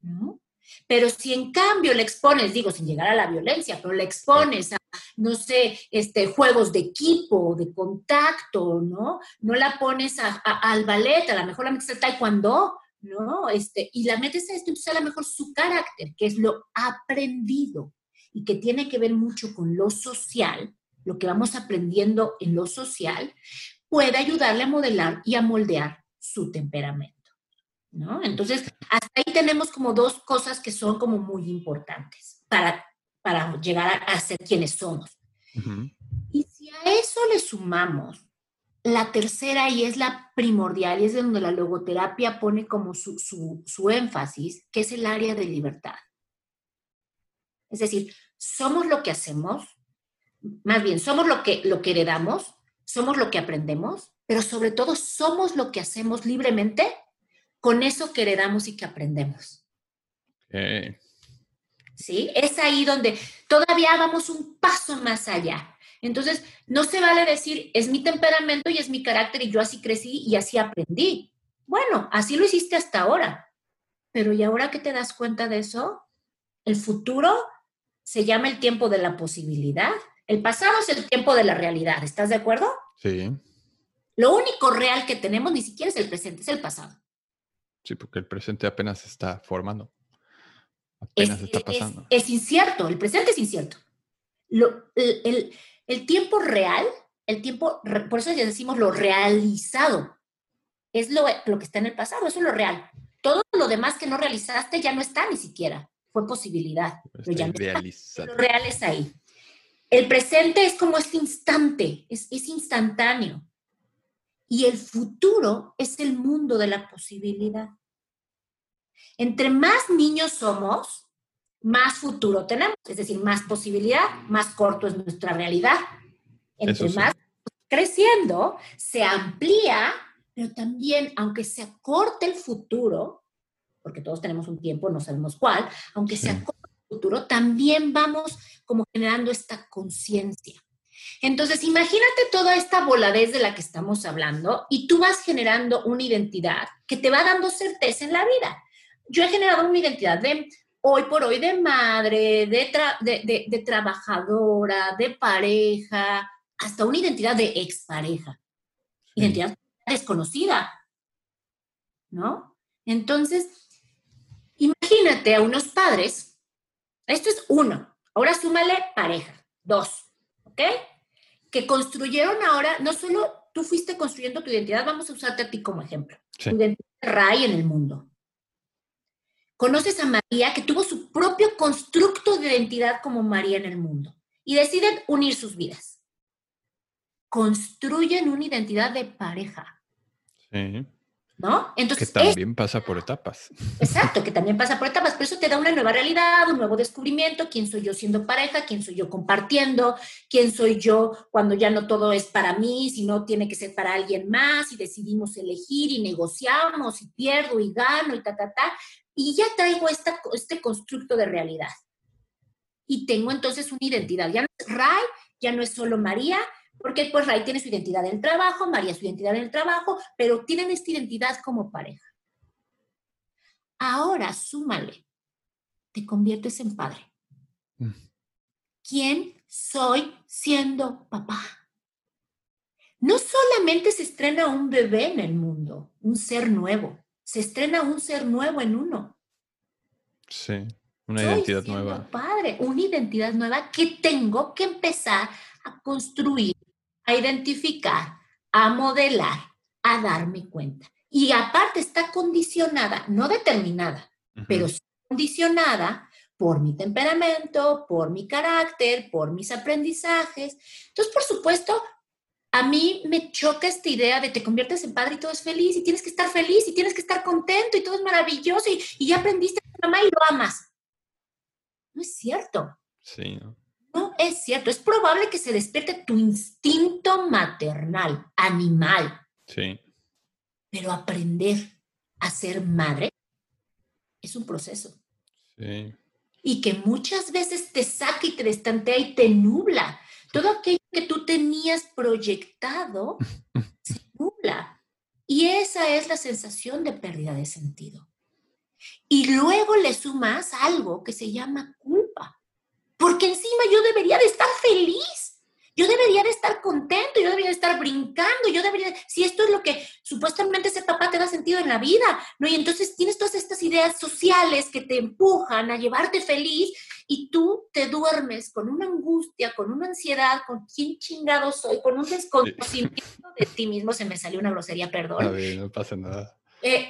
¿no? Pero si en cambio le expones, digo, sin llegar a la violencia, pero le expones a, no sé, este, juegos de equipo, de contacto, ¿no? No la pones a, al ballet, a lo mejor la metes al taekwondo, ¿no? Este, y la metes a esto, entonces a lo mejor su carácter, que es lo aprendido y que tiene que ver mucho con lo social, lo que vamos aprendiendo en lo social, puede ayudarle a modelar y a moldear su temperamento. ¿No? Entonces, hasta ahí tenemos como dos cosas que son como muy importantes para, para llegar a, ser quienes somos. Y si a eso le sumamos la tercera y es la primordial, y es donde la logoterapia pone como su, su, énfasis, que es el área de libertad. Es decir, somos lo que hacemos, más bien, somos lo que, lo que heredamos, somos lo que aprendemos, pero sobre todo somos lo que hacemos libremente con eso que heredamos y que aprendemos. ¿Sí? Es ahí donde todavía vamos un paso más allá. Entonces, no se vale decir, es mi temperamento y es mi carácter y yo así crecí y así aprendí. Bueno, así lo hiciste hasta ahora. Pero ¿y ahora que te das cuenta de eso? El futuro se llama el tiempo de la posibilidad. El pasado es el tiempo de la realidad. ¿Estás de acuerdo? Sí. Lo único real que tenemos ni siquiera es el presente, es el pasado. Sí, porque el presente apenas se está formando. Apenas está pasando. Es, incierto, el presente es incierto. el, tiempo real, el tiempo, por eso ya decimos lo realizado, es lo, lo que está en el pasado, eso es lo real. Todo lo demás que no realizaste ya no está ni siquiera, fue posibilidad. No lo real es ahí. El presente es como este instante, es, es instantáneo. Y el futuro es el mundo de la posibilidad. Entre más niños somos, más futuro tenemos, es decir, más posibilidad, más corto es nuestra realidad. Entre más creciendo, se amplía, pero también, aunque se acorte el futuro, porque todos tenemos un tiempo, no sabemos cuál, aunque se acorte el futuro, también vamos como generando esta conciencia. Entonces, imagínate toda esta voladez de la que estamos hablando y tú vas generando una identidad que te va dando certeza en la vida. Yo he generado una identidad de hoy por hoy de madre, de, de, trabajadora, de pareja, hasta una identidad de expareja. Identidad desconocida, ¿no? Entonces, imagínate a unos padres, esto es uno, ahora súmale pareja, dos, ¿ok? Que construyeron ahora, no solo tú fuiste construyendo tu identidad, vamos a usarte a ti como ejemplo, tu identidad de Ray en el mundo, Conoces a María que tuvo su propio constructo de identidad como María en el mundo y deciden unir sus vidas. Construyen una identidad de pareja. Sí. ¿No? Entonces, que también pasa por etapas. Exacto, que también pasa por etapas, pero eso te da una nueva realidad, un nuevo descubrimiento, quién soy yo siendo pareja, quién soy yo compartiendo, quién soy yo cuando ya no todo es para mí, sino tiene que ser para alguien más y decidimos elegir y negociamos y pierdo y gano y ta, ta, ta y ya traigo esta, este constructo de realidad. Y tengo entonces una identidad. Ya no es Ray, ya no es solo María, porque pues Ray tiene su identidad en el trabajo, María su identidad en el trabajo, pero tienen esta identidad como pareja. Ahora súmale, te conviertes en padre. Mm. ¿Quién soy siendo papá? No solamente se estrena un bebé en el mundo, un ser nuevo se estrena un ser nuevo en uno. Sí, una identidad nueva. Padre, una identidad nueva que tengo que empezar a construir, a identificar, a modelar, a darme cuenta. Y aparte está condicionada, no determinada, pero condicionada por mi temperamento, por mi carácter, por mis aprendizajes. Entonces, por supuesto, a mí me choca esta idea de te conviertes en padre y todo es feliz y tienes que estar feliz y tienes que estar contento y todo es maravilloso y, ya aprendiste a tu mamá y lo amas. No es cierto. Sí. ¿no? Es cierto. Es probable que se despierte tu instinto maternal, animal. Sí. Pero aprender a ser madre es un proceso. Sí. Y que muchas veces te saca y te destantea y te nubla todo aquello que tú tenías proyectado se nubla. Y esa es la sensación de pérdida de sentido. Y luego le sumas algo que se llama culpa. Porque encima yo debería de estar feliz yo debería de estar contento, yo debería de estar brincando, yo debería, si esto es lo que supuestamente ese papá te da sentido en la vida, ¿no? Y entonces tienes todas estas ideas sociales que te empujan a llevarte feliz y tú te duermes con una angustia, con una ansiedad, con quién chingado soy, con un desconocimiento de ti mismo, se me salió una grosería, perdón. A no pasa nada. Eh,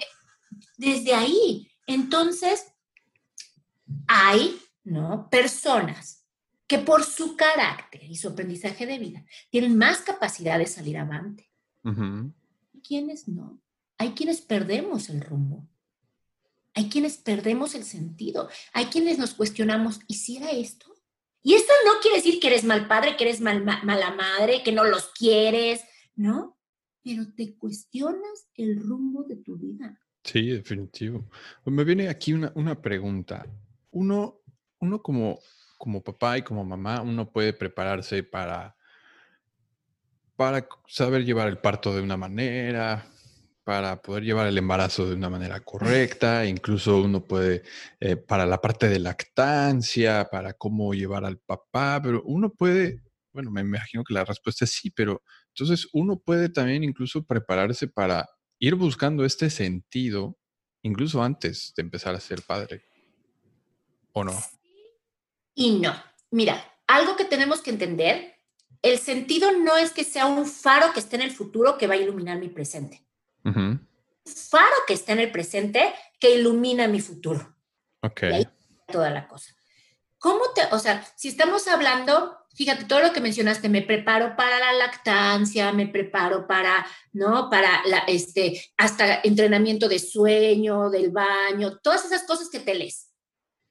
desde ahí, entonces, hay, ¿no? Personas que por su carácter y su aprendizaje de vida tienen más capacidad de salir avante. ¿Y quiénes no? Hay quienes perdemos el rumbo. Hay quienes perdemos el sentido. Hay quienes nos cuestionamos, ¿y si era esto? Y esto no quiere decir que eres mal padre, que eres mal, mala madre, que no los quieres, ¿no? Pero te cuestionas el rumbo de tu vida. Sí, definitivo. Me viene aquí una, una pregunta. Uno, uno como como papá y como mamá, uno puede prepararse para, para saber llevar el parto de una manera, para poder llevar el embarazo de una manera correcta, incluso uno puede, eh, para la parte de lactancia, para cómo llevar al papá, pero uno puede, bueno, me imagino que la respuesta es sí, pero entonces uno puede también incluso prepararse para ir buscando este sentido, incluso antes de empezar a ser padre, ¿o no? Y no. Mira, algo que tenemos que entender, el sentido no es que sea un faro que esté en el futuro que va a iluminar mi presente. Un faro que está en el presente que ilumina mi futuro. Ok. Y ahí toda la cosa. ¿cómo te, o sea, si estamos hablando, fíjate, todo lo que mencionaste, me preparo para la lactancia, me preparo para, ¿no? Para la, este, hasta entrenamiento de sueño, del baño, todas esas cosas que te lees.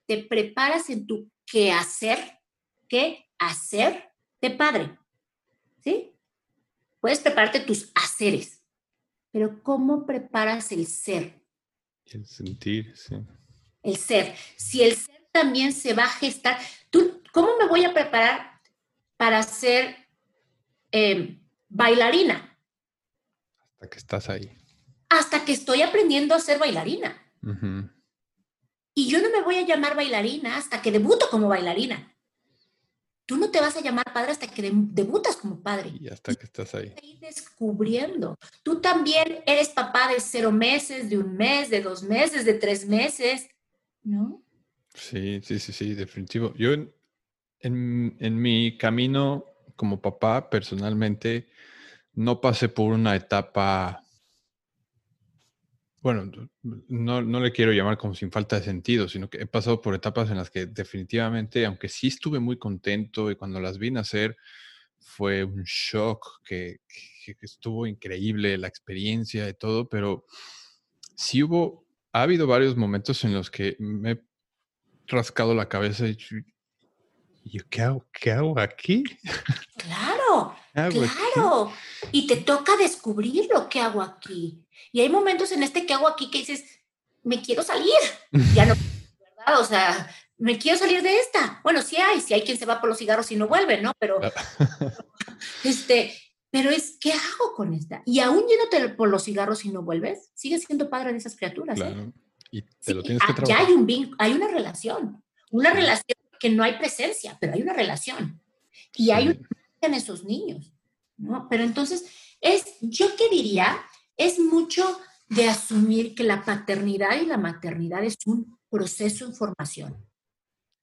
Te preparas en tu qué hacer, qué hacer de padre, ¿sí? Puedes prepararte tus haceres, pero ¿cómo preparas el ser? El sentir, sí. El ser. Si el ser también se va a gestar. ¿Tú, ¿Cómo me voy a preparar para ser em, bailarina? Hasta que estás ahí. Hasta que estoy aprendiendo a ser bailarina. Y yo no me voy a llamar bailarina hasta que debuto como bailarina. Tú no te vas a llamar padre hasta que debutas como padre. Y hasta que estás ahí. ahí. descubriendo. Tú también eres papá de cero meses, de un mes, de dos meses, de tres meses, ¿no? Sí, sí, sí, sí, definitivo. Yo en, en, mi camino como papá, personalmente, no pasé por una etapa, bueno, no, no, le quiero llamar como sin falta de sentido, sino que he pasado por etapas en las que definitivamente, aunque sí estuve muy contento y cuando las vi nacer, fue un shock, que, que estuvo increíble la experiencia de todo, pero sí hubo, ha habido varios momentos en los que me rascado la cabeza y yo, ¿qué hago, qué hago aquí? Claro, claro. Y te toca descubrir lo que hago aquí. Y hay momentos en este que hago aquí que dices, me quiero salir. Ya no, ¿verdad? O sea, me quiero salir de esta. Bueno, sí hay, sí hay quien se va por los cigarros y no vuelve, ¿no? Pero, este, pero es, ¿qué hago con esta? Y aún yéndote por los cigarros y no vuelves, sigues siendo padre de esas criaturas. ¿eh? Claro. Y te lo tienes que trabajar. Ya hay, un, hay una relación, una relación que no hay presencia, pero hay una relación. Y hay una en esos niños, ¿no? Pero entonces, es, yo qué diría, es mucho de asumir que la paternidad y la maternidad es un proceso en formación.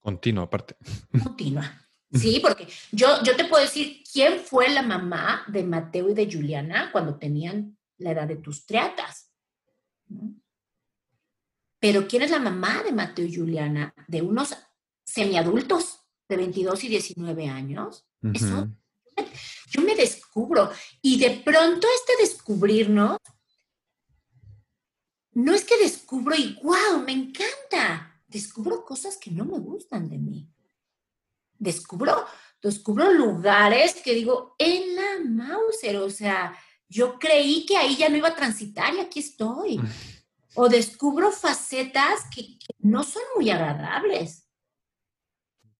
Continuo, aparte. Continua. Sí, porque yo, yo te puedo decir quién fue la mamá de Mateo y de Juliana cuando tenían la edad de tus triatas. ¿no? Pero ¿quién es la mamá de Mateo y Juliana? De unos semiadultos de 22 y 19 años. Eso, yo me descubro. Y de pronto este descubrirnos, no es que descubro y wow, me encanta. Descubro cosas que no me gustan de mí. Descubro, descubro lugares que digo, en la Mauser, o sea, yo creí que ahí ya no iba a transitar y aquí estoy o descubro facetas que, no son muy agradables.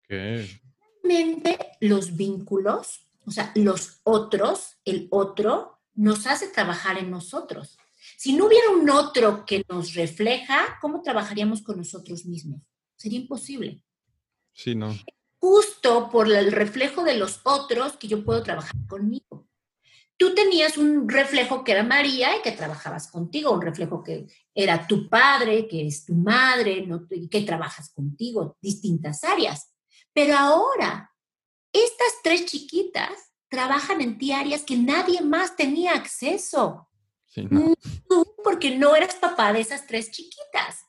Realmente los vínculos, o sea, los otros, el otro, nos hace trabajar en nosotros. Si no hubiera un otro que nos refleja, ¿cómo trabajaríamos con nosotros mismos? Sería imposible. Sí, no. Justo por el reflejo de los otros que yo puedo trabajar conmigo tú tenías un reflejo que era María y que trabajabas contigo, un reflejo que era tu padre, que es tu madre, que trabajas contigo, distintas áreas. Pero ahora, estas tres chiquitas trabajan en ti áreas que nadie más tenía acceso. Sí, Tú, porque no eras papá de esas tres chiquitas.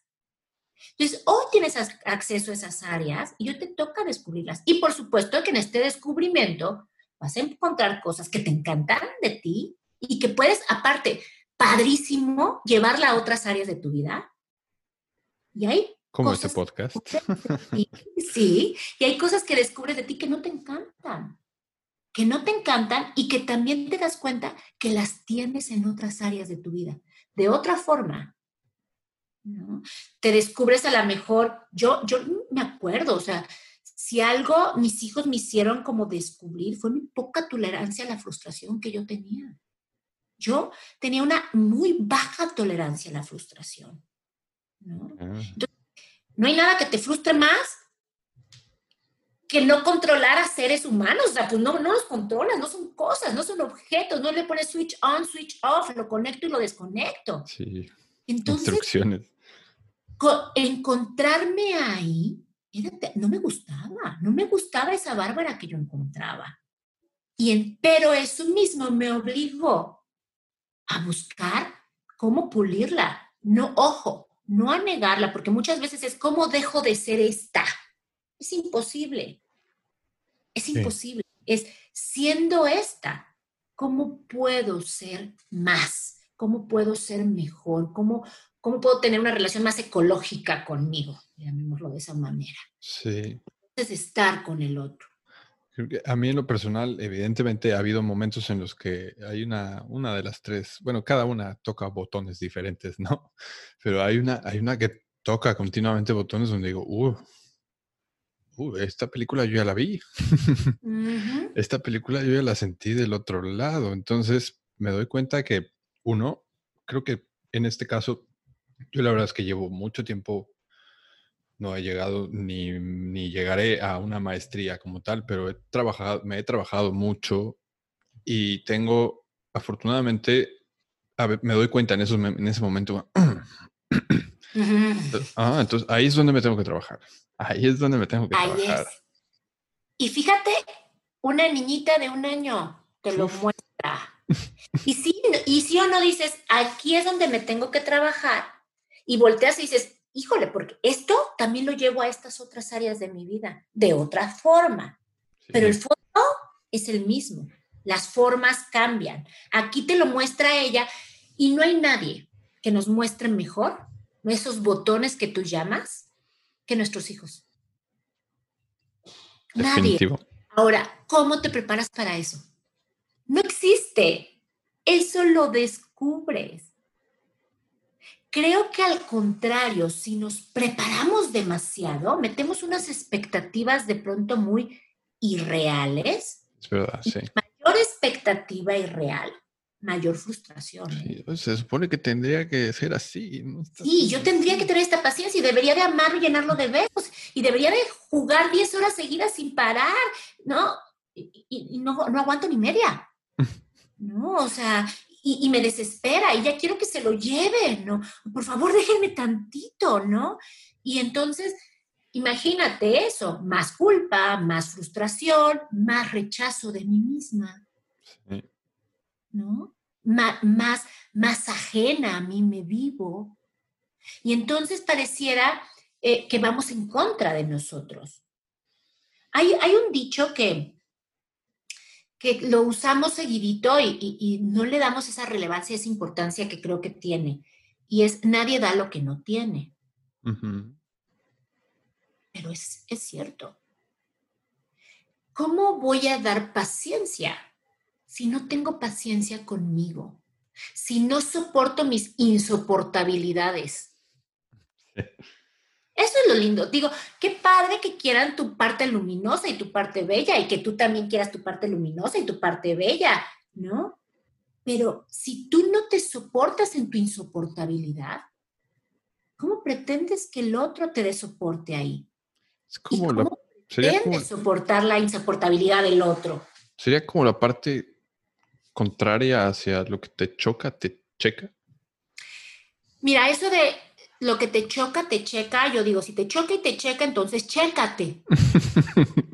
Entonces, hoy tienes acceso a esas áreas y hoy te toca descubrirlas. Y por supuesto que en este descubrimiento vas a encontrar cosas que te encantan de ti y que puedes, aparte, padrísimo, llevarla a otras áreas de tu vida. Y hay como este podcast. sí, y hay cosas que descubres de ti que no te encantan, que no te encantan y que también te das cuenta que las tienes en otras áreas de tu vida, de otra forma. ¿no? Te descubres a la mejor, yo, yo me acuerdo, o sea, si algo mis hijos me hicieron como descubrir fue mi poca tolerancia a la frustración que yo tenía. Yo tenía una muy baja tolerancia a la frustración. ¿no? Ah. No hay nada que te frustre más que no controlar a seres humanos. O sea, pues no, no los controlas, no son cosas, no son objetos, no le pones switch on, switch off, lo conecto y lo desconecto. Sí. Entonces, Instrucciones. encontrarme ahí no me gustaba, no me gustaba esa Bárbara que yo encontraba. Y pero eso mismo me obligó a buscar cómo pulirla. No, ojo, no a negarla, porque muchas veces es cómo dejo de ser esta. Es imposible. Es imposible. Es siendo esta, ¿cómo puedo ser más? ¿Cómo puedo ser mejor? ¿Cómo, cómo puedo tener una relación más ecológica conmigo? Llamémoslo de esa manera. Sí. Es estar con el otro. A mí en lo personal, evidentemente ha habido momentos en los que hay una, una de las tres, bueno, cada una toca botones diferentes, ¿no? Pero hay una, hay una que toca continuamente botones donde digo, uh, uh esta película yo ya la vi. esta película yo ya la sentí del otro lado. Entonces me doy cuenta que, uno, creo que en este caso, yo la verdad es que llevo mucho tiempo no he llegado ni, ni, llegaré a una maestría como tal, pero he trabajado, me he trabajado mucho y tengo, afortunadamente, me doy cuenta en, esos, en ese momento. ah, entonces ahí es donde me tengo que trabajar. Ahí es donde me tengo que trabajar. Y fíjate, una niñita de un año te lo muestra. y si, y si o no dices, aquí es donde me tengo que trabajar, y volteas y dices, híjole, porque esto también lo llevo a estas otras áreas de mi vida, de otra forma. Pero el fondo es el mismo. Las formas cambian. Aquí te lo muestra ella y no hay nadie que nos muestre mejor esos botones que tú llamas que nuestros hijos. Nadie. Ahora, ¿cómo te preparas para eso? No existe. Eso lo descubres. Creo que al contrario, si nos preparamos demasiado, metemos unas expectativas de pronto muy irreales. Es verdad, sí. Mayor expectativa irreal, mayor frustración. ¿eh? Pues, se supone que tendría que ser así. sí, yo tendría que tener esta paciencia y debería de amarlo y llenarlo de besos y debería de jugar 10 horas seguidas sin parar, ¿no? Y, no, no aguanto ni media. No, o sea, y, me desespera y ya quiero que se lo lleven, ¿no? Por favor, déjenme tantito, ¿no? Y entonces, imagínate eso, más culpa, más frustración, más rechazo de mí misma, ¿no? más, más ajena a mí me vivo. Y entonces pareciera eh, que vamos en contra de nosotros. Hay, hay un dicho que, que lo usamos seguidito y, no le damos esa relevancia, esa importancia que creo que tiene. Y es, nadie da lo que no tiene. Pero es, es cierto. ¿Cómo voy a dar paciencia si no tengo paciencia conmigo? Si no soporto mis insoportabilidades. Eso es lo lindo. Digo, qué padre que quieran tu parte luminosa y tu parte bella y que tú también quieras tu parte luminosa y tu parte bella, ¿no? Pero si tú no te soportas en tu insoportabilidad, ¿cómo pretendes que el otro te dé soporte ahí? Es como ¿Y cómo pretendes soportar la insoportabilidad del otro? Sería como la parte contraria hacia lo que te choca, te checa. Mira, eso de lo que te choca, te checa. Yo digo, si te choca y te checa, entonces chécate.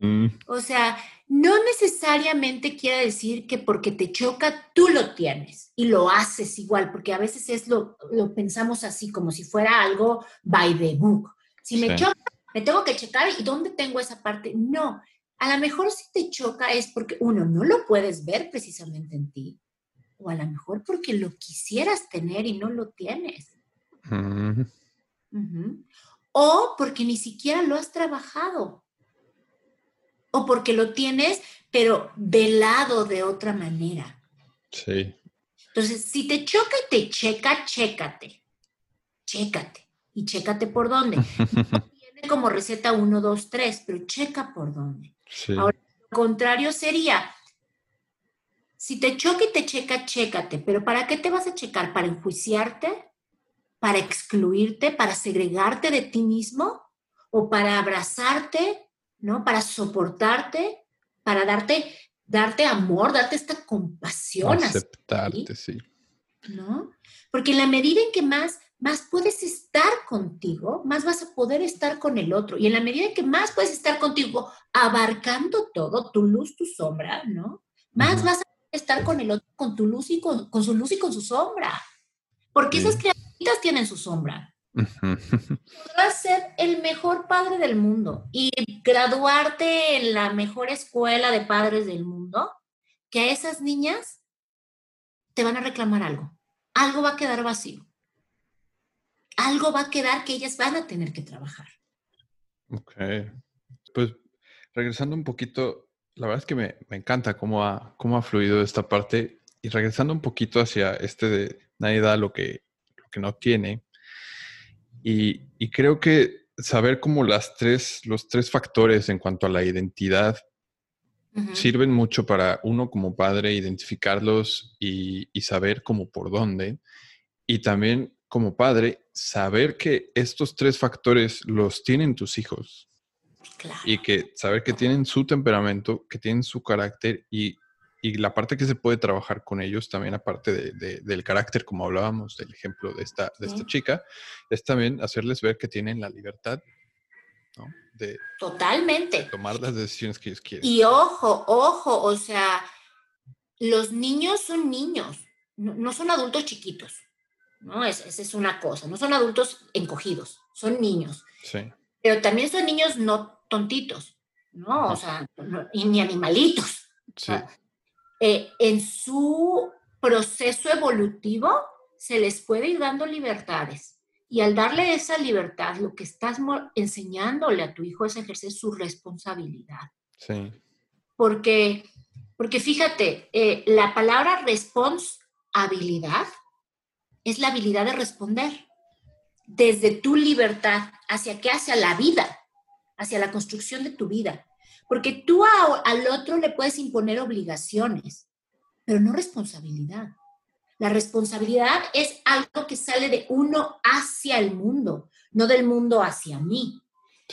Mm. O sea, no necesariamente quiere decir que porque te choca, tú lo tienes y lo haces igual, porque a veces es lo, lo pensamos así, como si fuera algo by the book. Si me choca, me tengo que checar y dónde tengo esa parte. No, a lo mejor si te choca es porque uno no lo puedes ver precisamente en ti, o a lo mejor porque lo quisieras tener y no lo tienes. O porque ni siquiera lo has trabajado. O porque lo tienes, pero velado de otra manera. Sí. Entonces, si te choca y te checa, chécate. Chécate. Y chécate por dónde. tiene como receta 1, 2, 3, pero checa por dónde. Ahora, lo contrario sería, si te choca y te checa, chécate. Pero ¿para qué te vas a checar? ¿Para enjuiciarte? Para excluirte, para segregarte de ti mismo o para abrazarte, ¿no? Para soportarte, para darte, darte amor, darte esta compasión. Aceptarte, sí. ¿No? Porque en la medida en que más, más puedes estar contigo, más vas a poder estar con el otro. Y en la medida en que más puedes estar contigo, abarcando todo, tu luz, tu sombra, ¿no? Más vas a estar con el otro, con tu luz y con, su luz y con su sombra. Porque esas criaturas tienen su sombra. Podrás ser el mejor padre del mundo y graduarte en la mejor escuela de padres del mundo, que a esas niñas te van a reclamar algo. Algo va a quedar vacío. Algo va a quedar que ellas van a tener que trabajar. Ok. Pues regresando un poquito, la verdad es que me, encanta cómo ha, cómo ha fluido esta parte y regresando un poquito hacia este de nadie da lo que, lo que no tiene. Y, creo que saber cómo las tres, los tres factores en cuanto a la identidad sirven mucho para uno como padre identificarlos y, y saber cómo por dónde. Y también como padre saber que estos tres factores los tienen tus hijos. Y que saber que tienen su temperamento, que tienen su carácter y, la parte que se puede trabajar con ellos también, aparte de, del carácter, como hablábamos del ejemplo de esta, de esta chica, es también hacerles ver que tienen la libertad de, Totalmente. tomar las decisiones que ellos quieren. Y ojo, ojo, o sea, los niños son niños, no, son adultos chiquitos, ¿no? esa es una cosa, no son adultos encogidos, son niños. Sí. Pero también son niños no tontitos, ¿no? O sea, y ni animalitos. Sí. Eh, en su proceso evolutivo se les puede ir dando libertades. Y al darle esa libertad, lo que estás enseñándole a tu hijo es ejercer su responsabilidad. Sí. Porque, porque fíjate, eh, la palabra responsabilidad es la habilidad de responder desde tu libertad hacia qué, hacia la vida hacia la construcción de tu vida. Porque tú al otro le puedes imponer obligaciones, pero no responsabilidad. La responsabilidad es algo que sale de uno hacia el mundo, no del mundo hacia mí.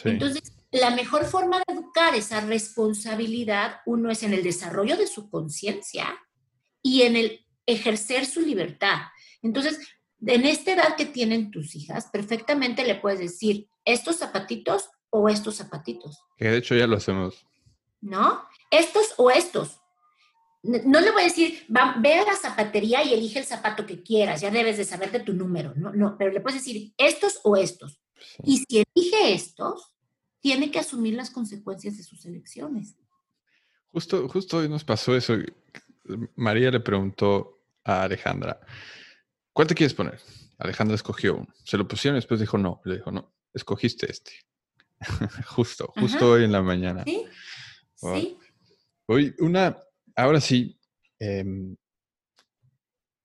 Entonces, la mejor forma de educar esa responsabilidad, uno es en el desarrollo de su conciencia y en el ejercer su libertad. Entonces, en esta edad que tienen tus hijas, perfectamente le puedes decir, estos zapatitos o estos zapatitos. Que de hecho ya lo hacemos. ¿No? Estos o estos. No le voy a decir, ve a la zapatería y elige el zapato que quieras, ya debes de saber de tu número, no, no, pero le puedes decir estos o estos. Y si elige estos, tiene que asumir las consecuencias de sus elecciones. Justo, justo hoy nos pasó eso. María le preguntó a Alejandra, ¿cuál te quieres poner? Alejandra escogió uno. Se lo pusieron y después dijo no. Le dijo, no, escogiste este. justo, justo hoy en la mañana. Sí. sí. Hoy, una, ahora sí, em,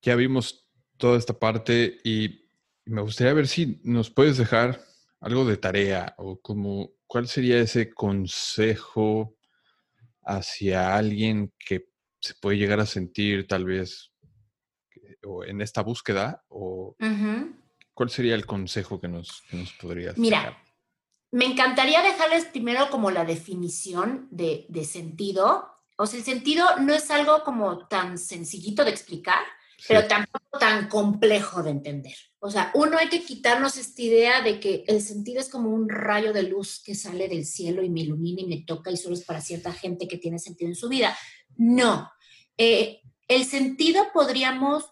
ya vimos toda esta parte y me gustaría ver si nos puedes dejar algo de tarea o como cuál sería ese consejo hacia alguien que se puede llegar a sentir tal vez o en esta búsqueda o cuál sería el consejo que nos, que nos podrías Mira, me encantaría dejarles primero como la definición de, sentido. O sea, el sentido no es algo como tan sencillito de explicar, pero tampoco tan complejo de entender. O sea, uno hay que quitarnos esta idea de que el sentido es como un rayo de luz que sale del cielo y me ilumina y me toca y solo es para cierta gente que tiene sentido en su vida. No. Eh, el sentido podríamos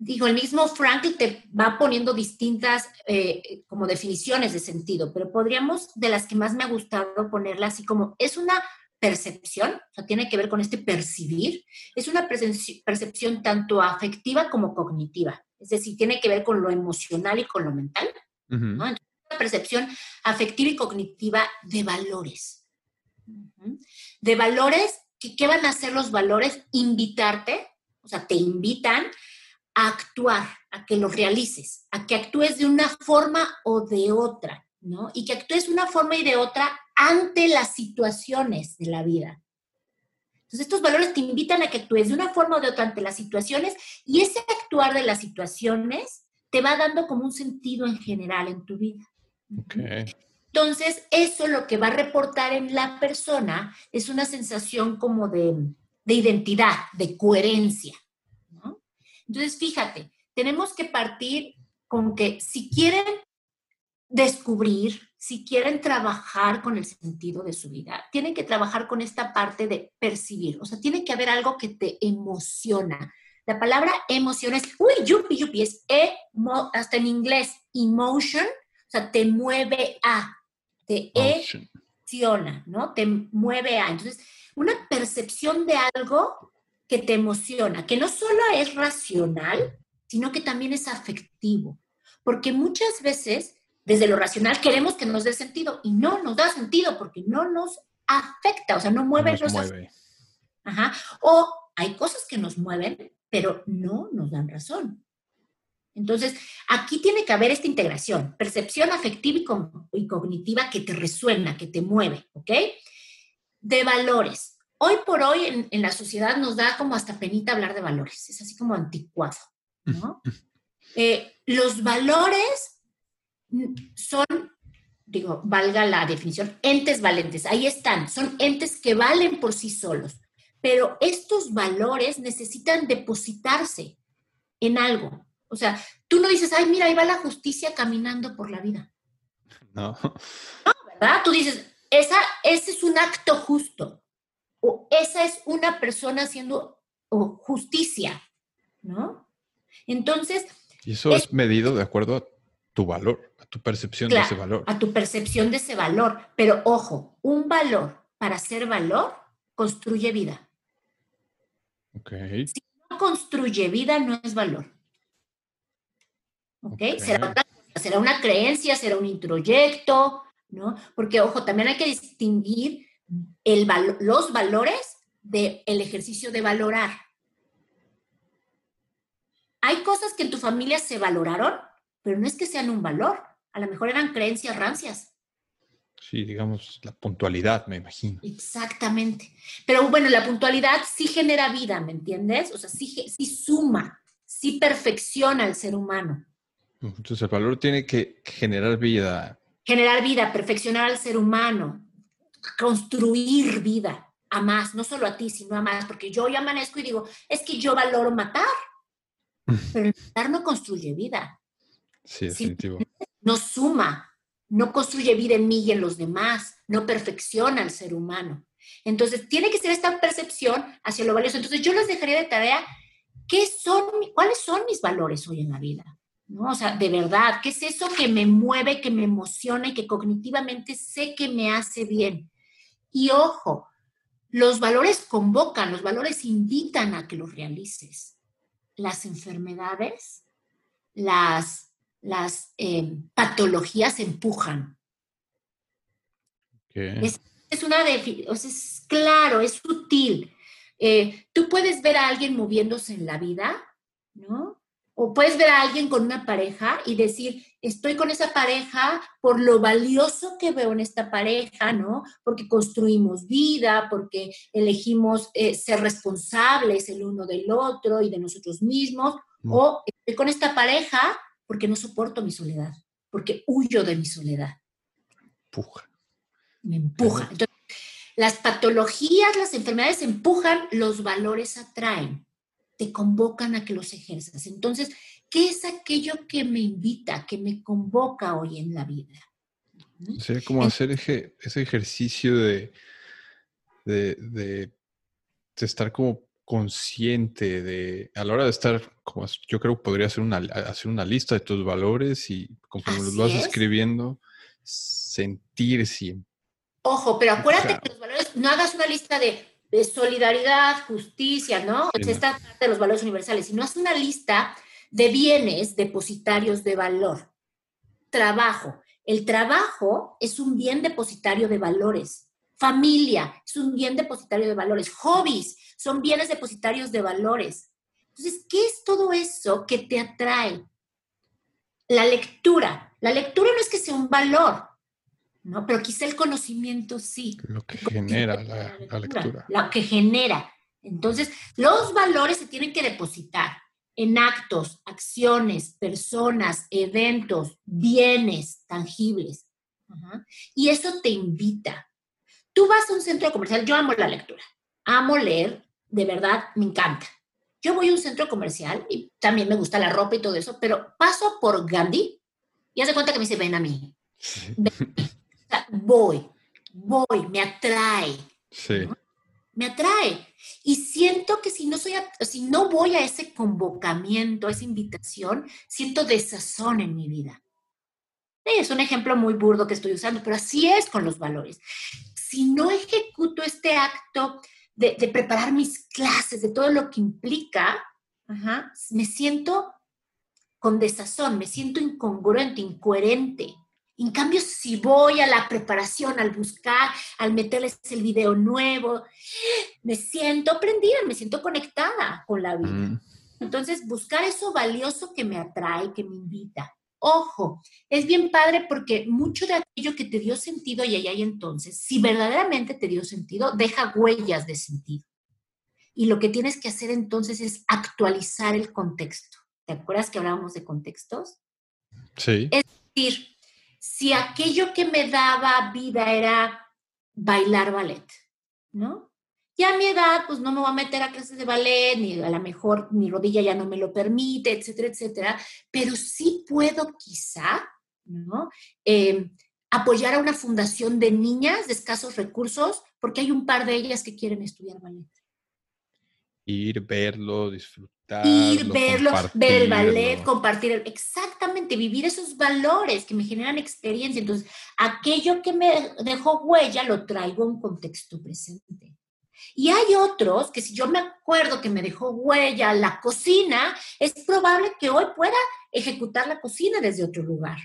digo, el mismo Frankl te va poniendo distintas eh, como definiciones de sentido, pero podríamos, de las que más me ha gustado ponerla así como, es una percepción, o sea, tiene que ver con este percibir, es una percepción tanto afectiva como cognitiva, es decir, tiene que ver con lo emocional y con lo mental, ¿no? Entonces, una percepción afectiva y cognitiva de valores, de valores, que, ¿qué van a hacer los valores? Invitarte, o sea, te invitan a actuar, a que lo realices, a que actúes de una forma o de otra, ¿no? Y que actúes de una forma y de otra ante las situaciones de la vida. Entonces, estos valores te invitan a que actúes de una forma o de otra ante las situaciones y ese actuar de las situaciones te va dando como un sentido en general en tu vida. Entonces, eso lo que va a reportar en la persona es una sensación como de, de identidad, de coherencia. Entonces, fíjate, tenemos que partir con que si quieren descubrir, si quieren trabajar con el sentido de su vida, tienen que trabajar con esta parte de percibir, o sea, tiene que haber algo que te emociona, La palabra emoción es, uy, yupi, yupi, es emo, hasta en inglés, emotion, o sea, te mueve a, te emociona, ¿no? Te mueve a. Entonces, una percepción de algo que te emociona, que no solo es racional, sino que también es afectivo. Porque muchas veces, desde lo racional, queremos que nos dé sentido y no nos da sentido porque no nos afecta, o sea, no mueve los mueve. Ajá. O hay cosas que nos mueven, pero no nos dan razón. Entonces, aquí tiene que haber esta integración, percepción afectiva y, cognitiva que te resuena, que te mueve, ¿ok? De valores. Hoy por hoy en, la sociedad nos da como hasta penita hablar de valores, es así como anticuado, ¿no? Eh, los valores son, digo, valga la definición, entes valentes, ahí están, son entes que valen por sí solos, pero estos valores necesitan depositarse en algo. O sea, tú no dices, ay, mira, ahí va la justicia caminando por la vida. No. No, ¿verdad? Tú dices, esa, ese es un acto justo. O esa es una persona haciendo justicia, ¿no? Entonces. Y eso es, medido de acuerdo a tu valor, a tu percepción de ese valor. A tu percepción de ese valor. Pero ojo, un valor para ser valor construye vida. Si no construye vida, no es valor. ¿Ok? Será, será una creencia, será un introyecto, ¿no? Porque, ojo, también hay que distinguir el los valores del ejercicio de valorar. Hay cosas que en tu familia se valoraron, pero no es que sean un valor. A lo mejor eran creencias rancias. Sí, digamos, la puntualidad, me imagino. Exactamente. Pero bueno, la puntualidad sí genera vida, ¿me entiendes? O sea, sí, sí suma, sí perfecciona al ser humano. Entonces el valor tiene que generar vida. Generar vida, perfeccionar al ser humano, construir vida a más, no solo a ti, sino a más, porque yo ya amanezco y digo, es que yo valoro matar, pero el matar no construye vida. Sí, definitivo. No suma, no construye vida en mí y en los demás, no perfecciona al ser humano. Entonces, tiene que ser esta percepción hacia lo valioso. Entonces, yo les dejaría de tarea, ¿qué son, cuáles son mis valores hoy en la vida? ¿No? O sea, de verdad, ¿qué es eso que me mueve, que me emociona y que cognitivamente sé que me hace bien? Y ojo, los valores convocan, los valores invitan a que los realices. Las enfermedades, las las eh, patologías empujan. Es, una es claro, es sutil. Eh, tú puedes ver a alguien moviéndose en la vida, ¿no? O puedes ver a alguien con una pareja y decir, estoy con esa pareja por lo valioso que veo en esta pareja, ¿no? Porque construimos vida, porque elegimos eh, ser responsables el uno del otro y de nosotros mismos. O estoy con esta pareja porque no soporto mi soledad, porque huyo de mi soledad. Empuja. Me empuja. Entonces, las patologías, las enfermedades empujan, los valores atraen, te convocan a que los ejerzas. Entonces, ¿qué es aquello que me invita, que me convoca hoy en la vida? Sería como hacer ese, ejercicio de, de, de, de estar como consciente de, a la hora de estar, como yo creo que podría hacer una, hacer una lista de tus valores y conforme los vas escribiendo, sentir siempre. Ojo, pero acuérdate que los valores, no hagas una lista de, solidaridad, justicia, ¿no? Sí, Esta parte de los valores universales, sino haz una lista de bienes depositarios de valor. Trabajo. El trabajo es un bien depositario de valores. Familia es un bien depositario de valores. Hobbies son bienes depositarios de valores. Entonces, ¿qué es todo eso que te atrae? La lectura. La lectura no es que sea un valor, ¿no? Pero quizá el conocimiento sí. Lo que genera la, lectura. Lo que genera. Entonces, los valores se tienen que depositar en actos, acciones, personas, eventos, bienes tangibles. Y eso te invita. Tú vas a un centro comercial, yo amo la lectura, amo leer, de verdad me encanta. Yo voy a un centro comercial y también me gusta la ropa y todo eso, pero paso por Gandhi y hace cuenta que me dice, ven a mí. Voy, voy, me atrae. Sí. me atrae. Y siento que si no, soy si no voy a ese convocamiento, a esa invitación, siento desazón en mi vida. Es un ejemplo muy burdo que estoy usando, pero así es con los valores. Si no ejecuto este acto de, preparar mis clases, de todo lo que implica, me siento con desazón, me siento incongruente, incoherente. En cambio, si voy a la preparación, al buscar, al meterles el video nuevo, me siento prendida, me siento conectada con la vida. Mm. Entonces, buscar eso valioso que me atrae, que me invita. Ojo, es bien padre porque mucho de aquello que te dio sentido y allá y entonces, si verdaderamente te dio sentido, deja huellas de sentido. Y lo que tienes que hacer entonces es actualizar el contexto. ¿Te acuerdas que hablábamos de contextos? Sí. Es decir, si aquello que me daba vida era bailar ballet, ¿no? Ya a mi edad, pues no me voy a meter a clases de ballet, ni a lo mejor mi rodilla ya no me lo permite, etcétera, etcétera, pero sí puedo quizá, ¿no? Em, apoyar a una fundación de niñas de escasos recursos, porque hay un par de ellas que quieren estudiar ballet. Ir, verlo, disfrutar Ir, verlo, ver el ballet, compartir, exactamente, vivir esos valores que me generan experiencia. Entonces, aquello que me dejó huella lo traigo en contexto presente. Y hay otros que si yo me acuerdo que me dejó huella la cocina, es probable que hoy pueda ejecutar la cocina desde otro lugar.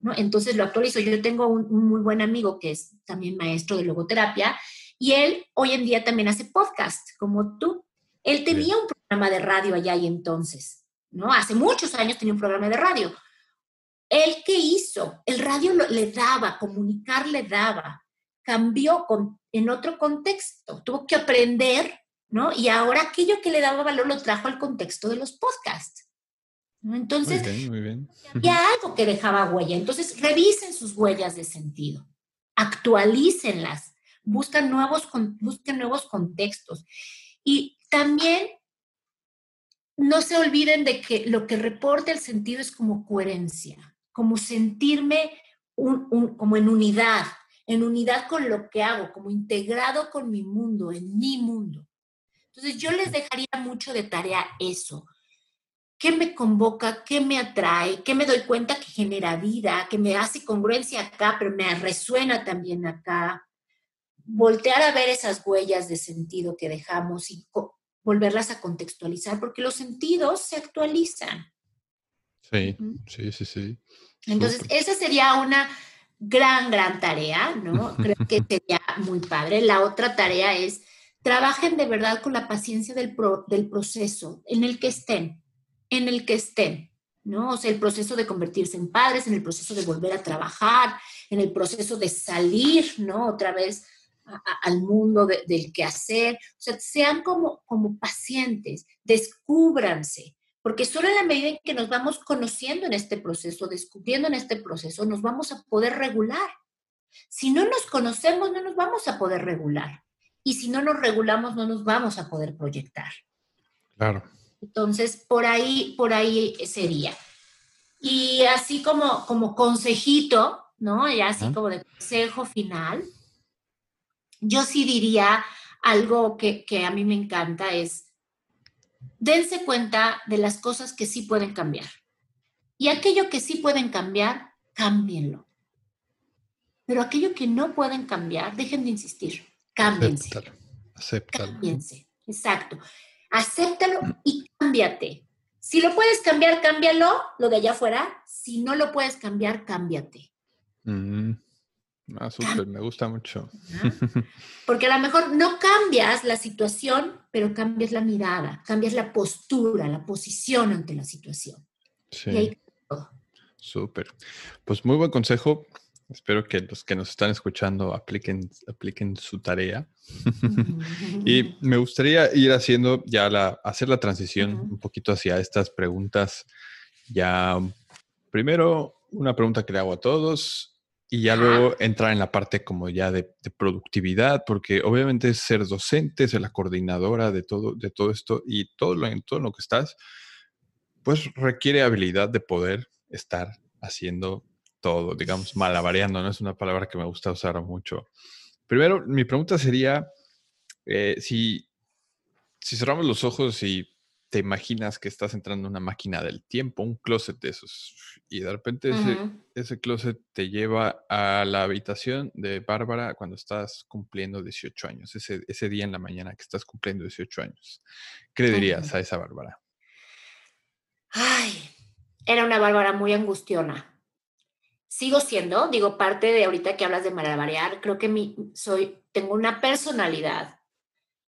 ¿no? Entonces lo actualizo. Yo tengo un, muy buen amigo que es también maestro de logoterapia y él hoy en día también hace podcast, como tú. Él tenía un programa de radio allá y entonces, ¿no? Hace muchos años tenía un programa de radio. ¿Él qué hizo? El radio le daba, comunicar le daba. Cambió con, en otro contexto. Tuvo que aprender, ¿no? Y ahora aquello que le daba valor lo trajo al contexto de los podcasts. Entonces, muy bien, había algo que dejaba huella. Entonces, revisen sus huellas de sentido, actualícenlas, buscan nuevos, busquen nuevos contextos. Y también no se olviden de que lo que reporta el sentido es como coherencia, como sentirme como en unidad, en unidad con lo que hago, como integrado con mi mundo, en mi mundo. Entonces yo les dejaría mucho de tarea eso. ¿Qué me convoca? ¿Qué me atrae? ¿Qué me doy cuenta que genera vida? ¿Que me hace congruencia acá, pero me resuena también acá? Voltear a ver esas huellas de sentido que dejamos y volverlas a contextualizar, porque los sentidos se actualizan. Sí, sí, sí, sí. Entonces, esa sería una gran, gran tarea, ¿no? Creo que sería muy padre. La otra tarea es, trabajen de verdad con la paciencia del, del proceso en el que estén, en el que estén, ¿no? O sea, el proceso de convertirse en padres, en el proceso de volver a trabajar, en el proceso de salir, ¿no? Otra vez al mundo del quehacer. O sea, sean como, como pacientes, descúbranse, porque solo en la medida en que nos vamos conociendo en este proceso, descubriendo en este proceso, nos vamos a poder regular. Si no nos conocemos, no nos vamos a poder regular. Y si no nos regulamos, no nos vamos a poder proyectar. Claro. Entonces, por ahí, por ahí sería. Y así como, como consejito, ¿no? Y así como de consejo final, yo sí diría algo que, a mí me encanta es, dense cuenta de las cosas que sí pueden cambiar. Y aquello que sí pueden cambiar, cámbienlo. Pero aquello que no pueden cambiar, dejen de insistir. Cámbiense. Acéptalo. Cámbiense. Exacto. Acéptalo y cámbiate. Si lo puedes cambiar, cámbialo, lo de allá afuera. Si no lo puedes cambiar, cámbiate. Mm. Ah, súper, me gusta mucho. Porque a lo mejor no cambias la situación, pero cambias la mirada, cambias la postura, la posición ante la situación. Sí. Súper. Pues muy buen consejo. Espero que los que nos están escuchando apliquen, apliquen su tarea. y me gustaría ir haciendo ya la, hacer la transición un poquito hacia estas preguntas. Ya, primero, una pregunta que le hago a todos y ya luego entrar en la parte como ya de, productividad, porque obviamente ser docente, ser la coordinadora de todo, de todo esto y todo lo, en todo lo que estás, pues requiere habilidad de poder estar haciendo todo, digamos, malabareando, ¿no? Es una palabra que me gusta usar mucho. Primero, mi pregunta sería, Eh, si, si cerramos los ojos y te imaginas que estás entrando en una máquina del tiempo, un closet de esos, y de repente ese, closet te lleva a la habitación de Bárbara cuando estás cumpliendo 18 años, ese, ese día en la mañana que estás cumpliendo 18 años. ¿Qué le dirías a esa Bárbara? Ay, era una Bárbara muy angustiona. Sigo siendo, digo, parte de ahorita que hablas de malabarear, creo que mi, soy, tengo una personalidad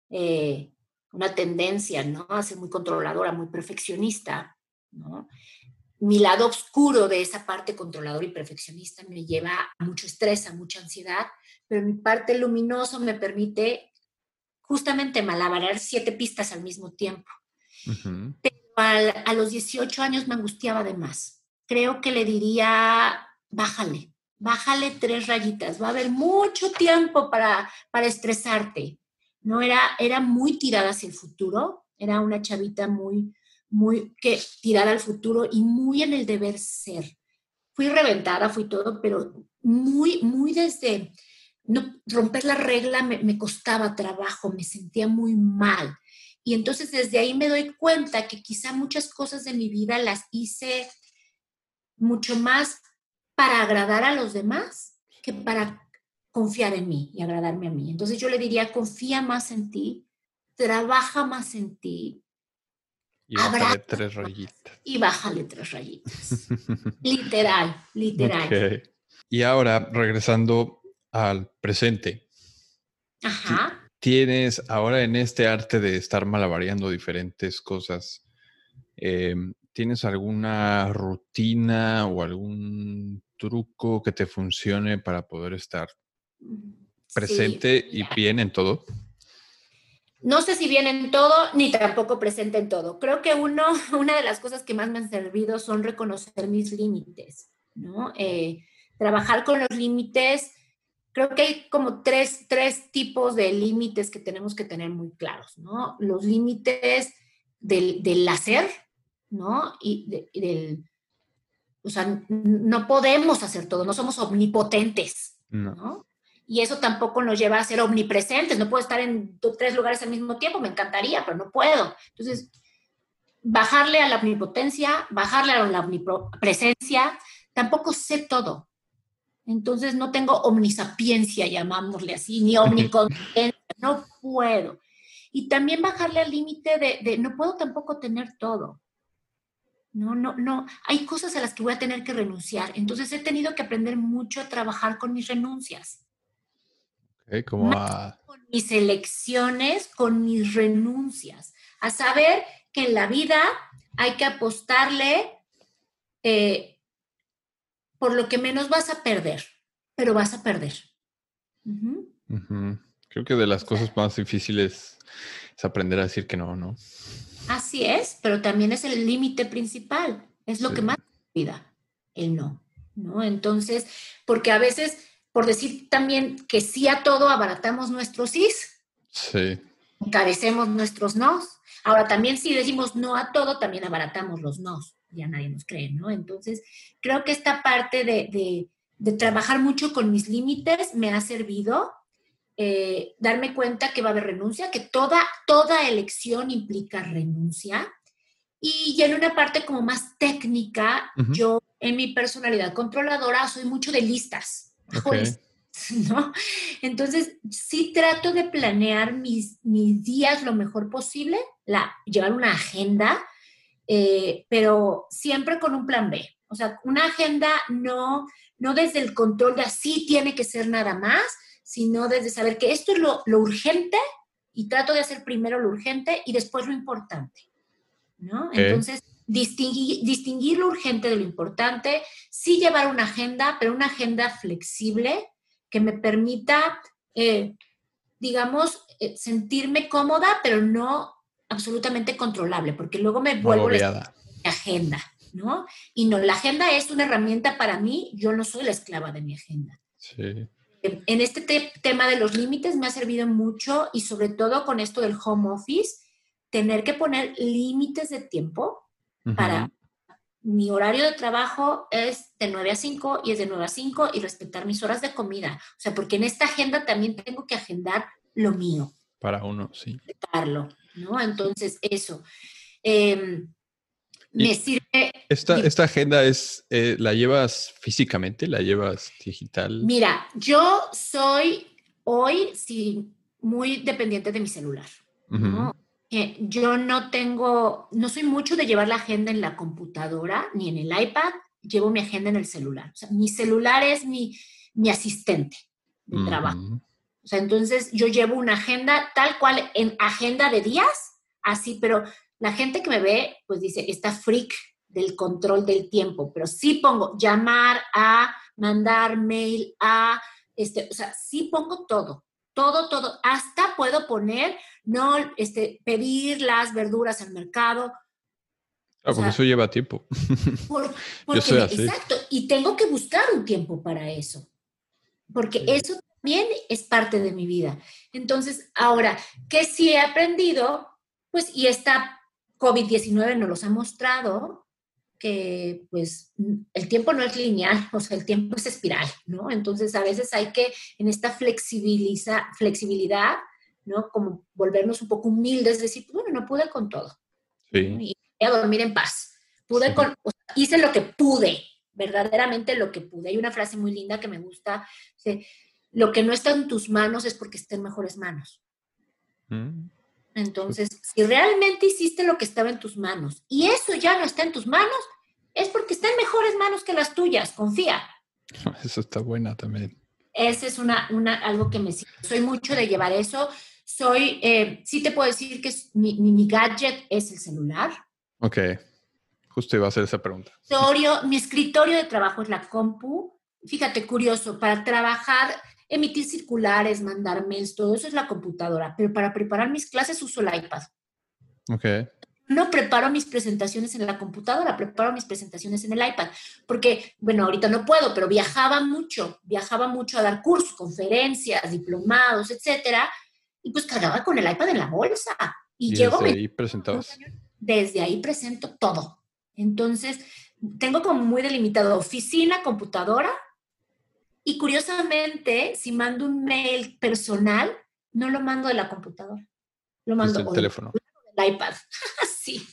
eh, una tendencia, ¿no? A ser muy controladora, muy perfeccionista, ¿no? Mi lado oscuro de esa parte controladora y perfeccionista me lleva a mucho estrés, a mucha ansiedad, pero mi parte luminosa me permite justamente malabarar siete pistas al mismo tiempo. Pero a los 18 años me angustiaba de más. Creo que le diría, bájale, bájale tres rayitas, va a haber mucho tiempo para, para estresarte. ¿No? Era, era muy tirada hacia el futuro, era una chavita muy, muy que tirada al futuro y muy en el deber ser. Fui reventada, fui todo, pero muy, muy desde no, romper la regla me, me costaba trabajo, me sentía muy mal. Y entonces desde ahí me doy cuenta que quizá muchas cosas de mi vida las hice mucho más para agradar a los demás que para confiar en mí y agradarme a mí. Entonces yo le diría, confía más en ti, trabaja más en ti. Y bájale tres rayitas. Y bájale tres rayitas. literal, literal. Y ahora, regresando al presente. Ajá. Tienes ahora en este arte de estar malabareando diferentes cosas, em, ¿tienes alguna rutina o algún truco que te funcione para poder estar presente y bien en todo? No sé si bien en todo, ni tampoco presente en todo. Creo que uno, una de las cosas que más me han servido son reconocer mis límites, ¿no? Eh, trabajar con los límites. Creo que hay como tres, tres tipos de límites que tenemos que tener muy claros, ¿no? Los límites del, del hacer, ¿no? Y, del, o sea, no podemos hacer todo, no somos omnipotentes, ¿no? Y eso tampoco nos lleva a ser omnipresentes. No puedo estar en tres lugares al mismo tiempo, me encantaría, pero no puedo. Entonces, bajarle a la omnipotencia, bajarle a la omnipresencia, tampoco sé todo. Entonces, no tengo omnisapiencia, llamámosle así, ni omniconsciencia, no puedo. Y también bajarle al límite de, de no puedo tampoco tener todo. No, no, no. Hay cosas a las que voy a tener que renunciar. Entonces he tenido que aprender mucho a trabajar con mis renuncias. Con mis elecciones, con mis renuncias, a saber que en la vida hay que apostarle eh, por lo que menos vas a perder, pero vas a perder. Creo que de las cosas más difíciles es aprender a decir que no, ¿no? Así es, pero también es el límite principal, es lo que más vida, el no, ¿no? Entonces, porque a veces por decir también que sí a todo, abaratamos nuestros sís. Sí. Encarecemos nuestros nos. Ahora, también si decimos no a todo, también abaratamos los nos. Ya nadie nos cree, ¿no? Entonces, creo que esta parte de, trabajar mucho con mis límites me ha servido. Eh, darme cuenta que va a haber renuncia, que toda, toda elección implica renuncia. Y ya en una parte como más técnica, yo en mi personalidad controladora soy mucho de listas. ¿no? Entonces, sí trato de planear mis, mis días lo mejor posible, la, llevar una agenda, eh, pero siempre con un plan B. O sea, una agenda no, no desde el control de así tiene que ser nada más, sino desde saber que esto es lo, lo urgente y trato de hacer primero lo urgente y después lo importante, ¿no? Entonces, distinguir, distinguir lo urgente de lo importante, sí llevar una agenda, pero una agenda flexible que me permita, eh, digamos, eh, sentirme cómoda, pero no absolutamente controlable, porque luego me vuelvo la agenda, ¿no? Y no, la agenda es una herramienta para mí, yo no soy la esclava de mi agenda. Sí. En este tema de los límites me ha servido mucho y sobre todo con esto del home office, tener que poner límites de tiempo para mi horario de trabajo es de 9 a 5 y es de 9 a 5 y respetar mis horas de comida. O sea, porque en esta agenda también tengo que agendar lo mío, Para uno, sí. ¿no? Entonces, eso. Em, me sirve. Esta, esta agenda es, eh, ¿la llevas físicamente? ¿La llevas digital? Mira, yo soy hoy sí muy dependiente de mi celular. Yo no tengo, no soy mucho de llevar la agenda en la computadora ni en el iPad, llevo mi agenda en el celular. O sea, mi celular es mi, mi asistente de trabajo. O sea, entonces yo llevo una agenda tal cual en agenda de días, así, pero la gente que me ve, pues dice, está freak del control del tiempo, pero sí pongo llamar a, mandar mail a, este, o sea, sí pongo todo, todo, todo. Hasta puedo poner, no, este, pedir las verduras al mercado. Ah, porque eso lleva tiempo. Yo soy así. Exacto, y tengo que buscar un tiempo para eso, porque eso también es parte de mi vida. Entonces, ahora, ¿qué sí he aprendido? Pues, y esta COVID-19 nos los ha mostrado, que pues el tiempo no es lineal, o sea, el tiempo es espiral, ¿no? Entonces a veces hay que en esta flexibilidad, ¿no? Como volvernos un poco humildes, decir, bueno, no pude con todo. Sí. Y a dormir en paz. Pude con, hice lo que pude, verdaderamente lo que pude. Hay una frase muy linda que me gusta, lo que no está en tus manos es porque está en mejores manos. Mm. Entonces, si realmente hiciste lo que estaba en tus manos y eso ya no está en tus manos, es porque está en mejores manos que las tuyas, confía. Eso está buena también. Ese es una, una, algo que me Soy mucho de llevar eso. Soy, eh, sí te puedo decir que mi, mi, gadget es el celular. Ok, justo iba a hacer esa pregunta. Mi escritorio de trabajo es la compu. Fíjate, curioso, para trabajar emitir circulares, mandar mails, todo eso es la computadora, pero para preparar mis clases uso el iPad. Ok. No preparo mis presentaciones en la computadora, preparo mis presentaciones en el iPad, porque, bueno, ahorita no puedo, pero viajaba mucho, viajaba mucho a dar cursos, conferencias, diplomados, etcétera, y pues cargaba con el iPad en la bolsa. Y, llego desde ahí presentabas. Desde ahí presento todo. Entonces, tengo como muy delimitado oficina, computadora, y curiosamente, si mando un mail personal, no lo mando de la computadora. Lo mando del teléfono. Del iPad. sí.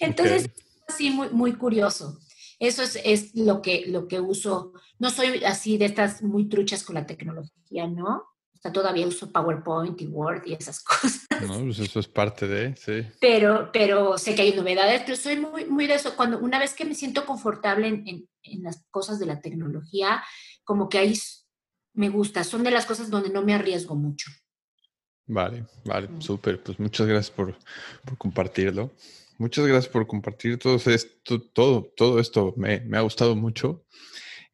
Entonces, así muy, muy curioso. Eso es, es, lo, que, lo que uso. No soy así de estas muy truchas con la tecnología, ¿no? O sea, todavía uso PowerPoint y Word y esas cosas. No, pues eso es parte de, sí. Pero, pero sé que hay novedades, pero soy muy, muy de eso. Cuando una vez que me siento confortable en, en, en las cosas de la tecnología, como que ahí me gusta, son de las cosas donde no me arriesgo mucho. Vale, vale, súper. Pues muchas gracias por, compartirlo. Muchas gracias por compartir todo esto, todo, todo esto. Me, ha gustado mucho.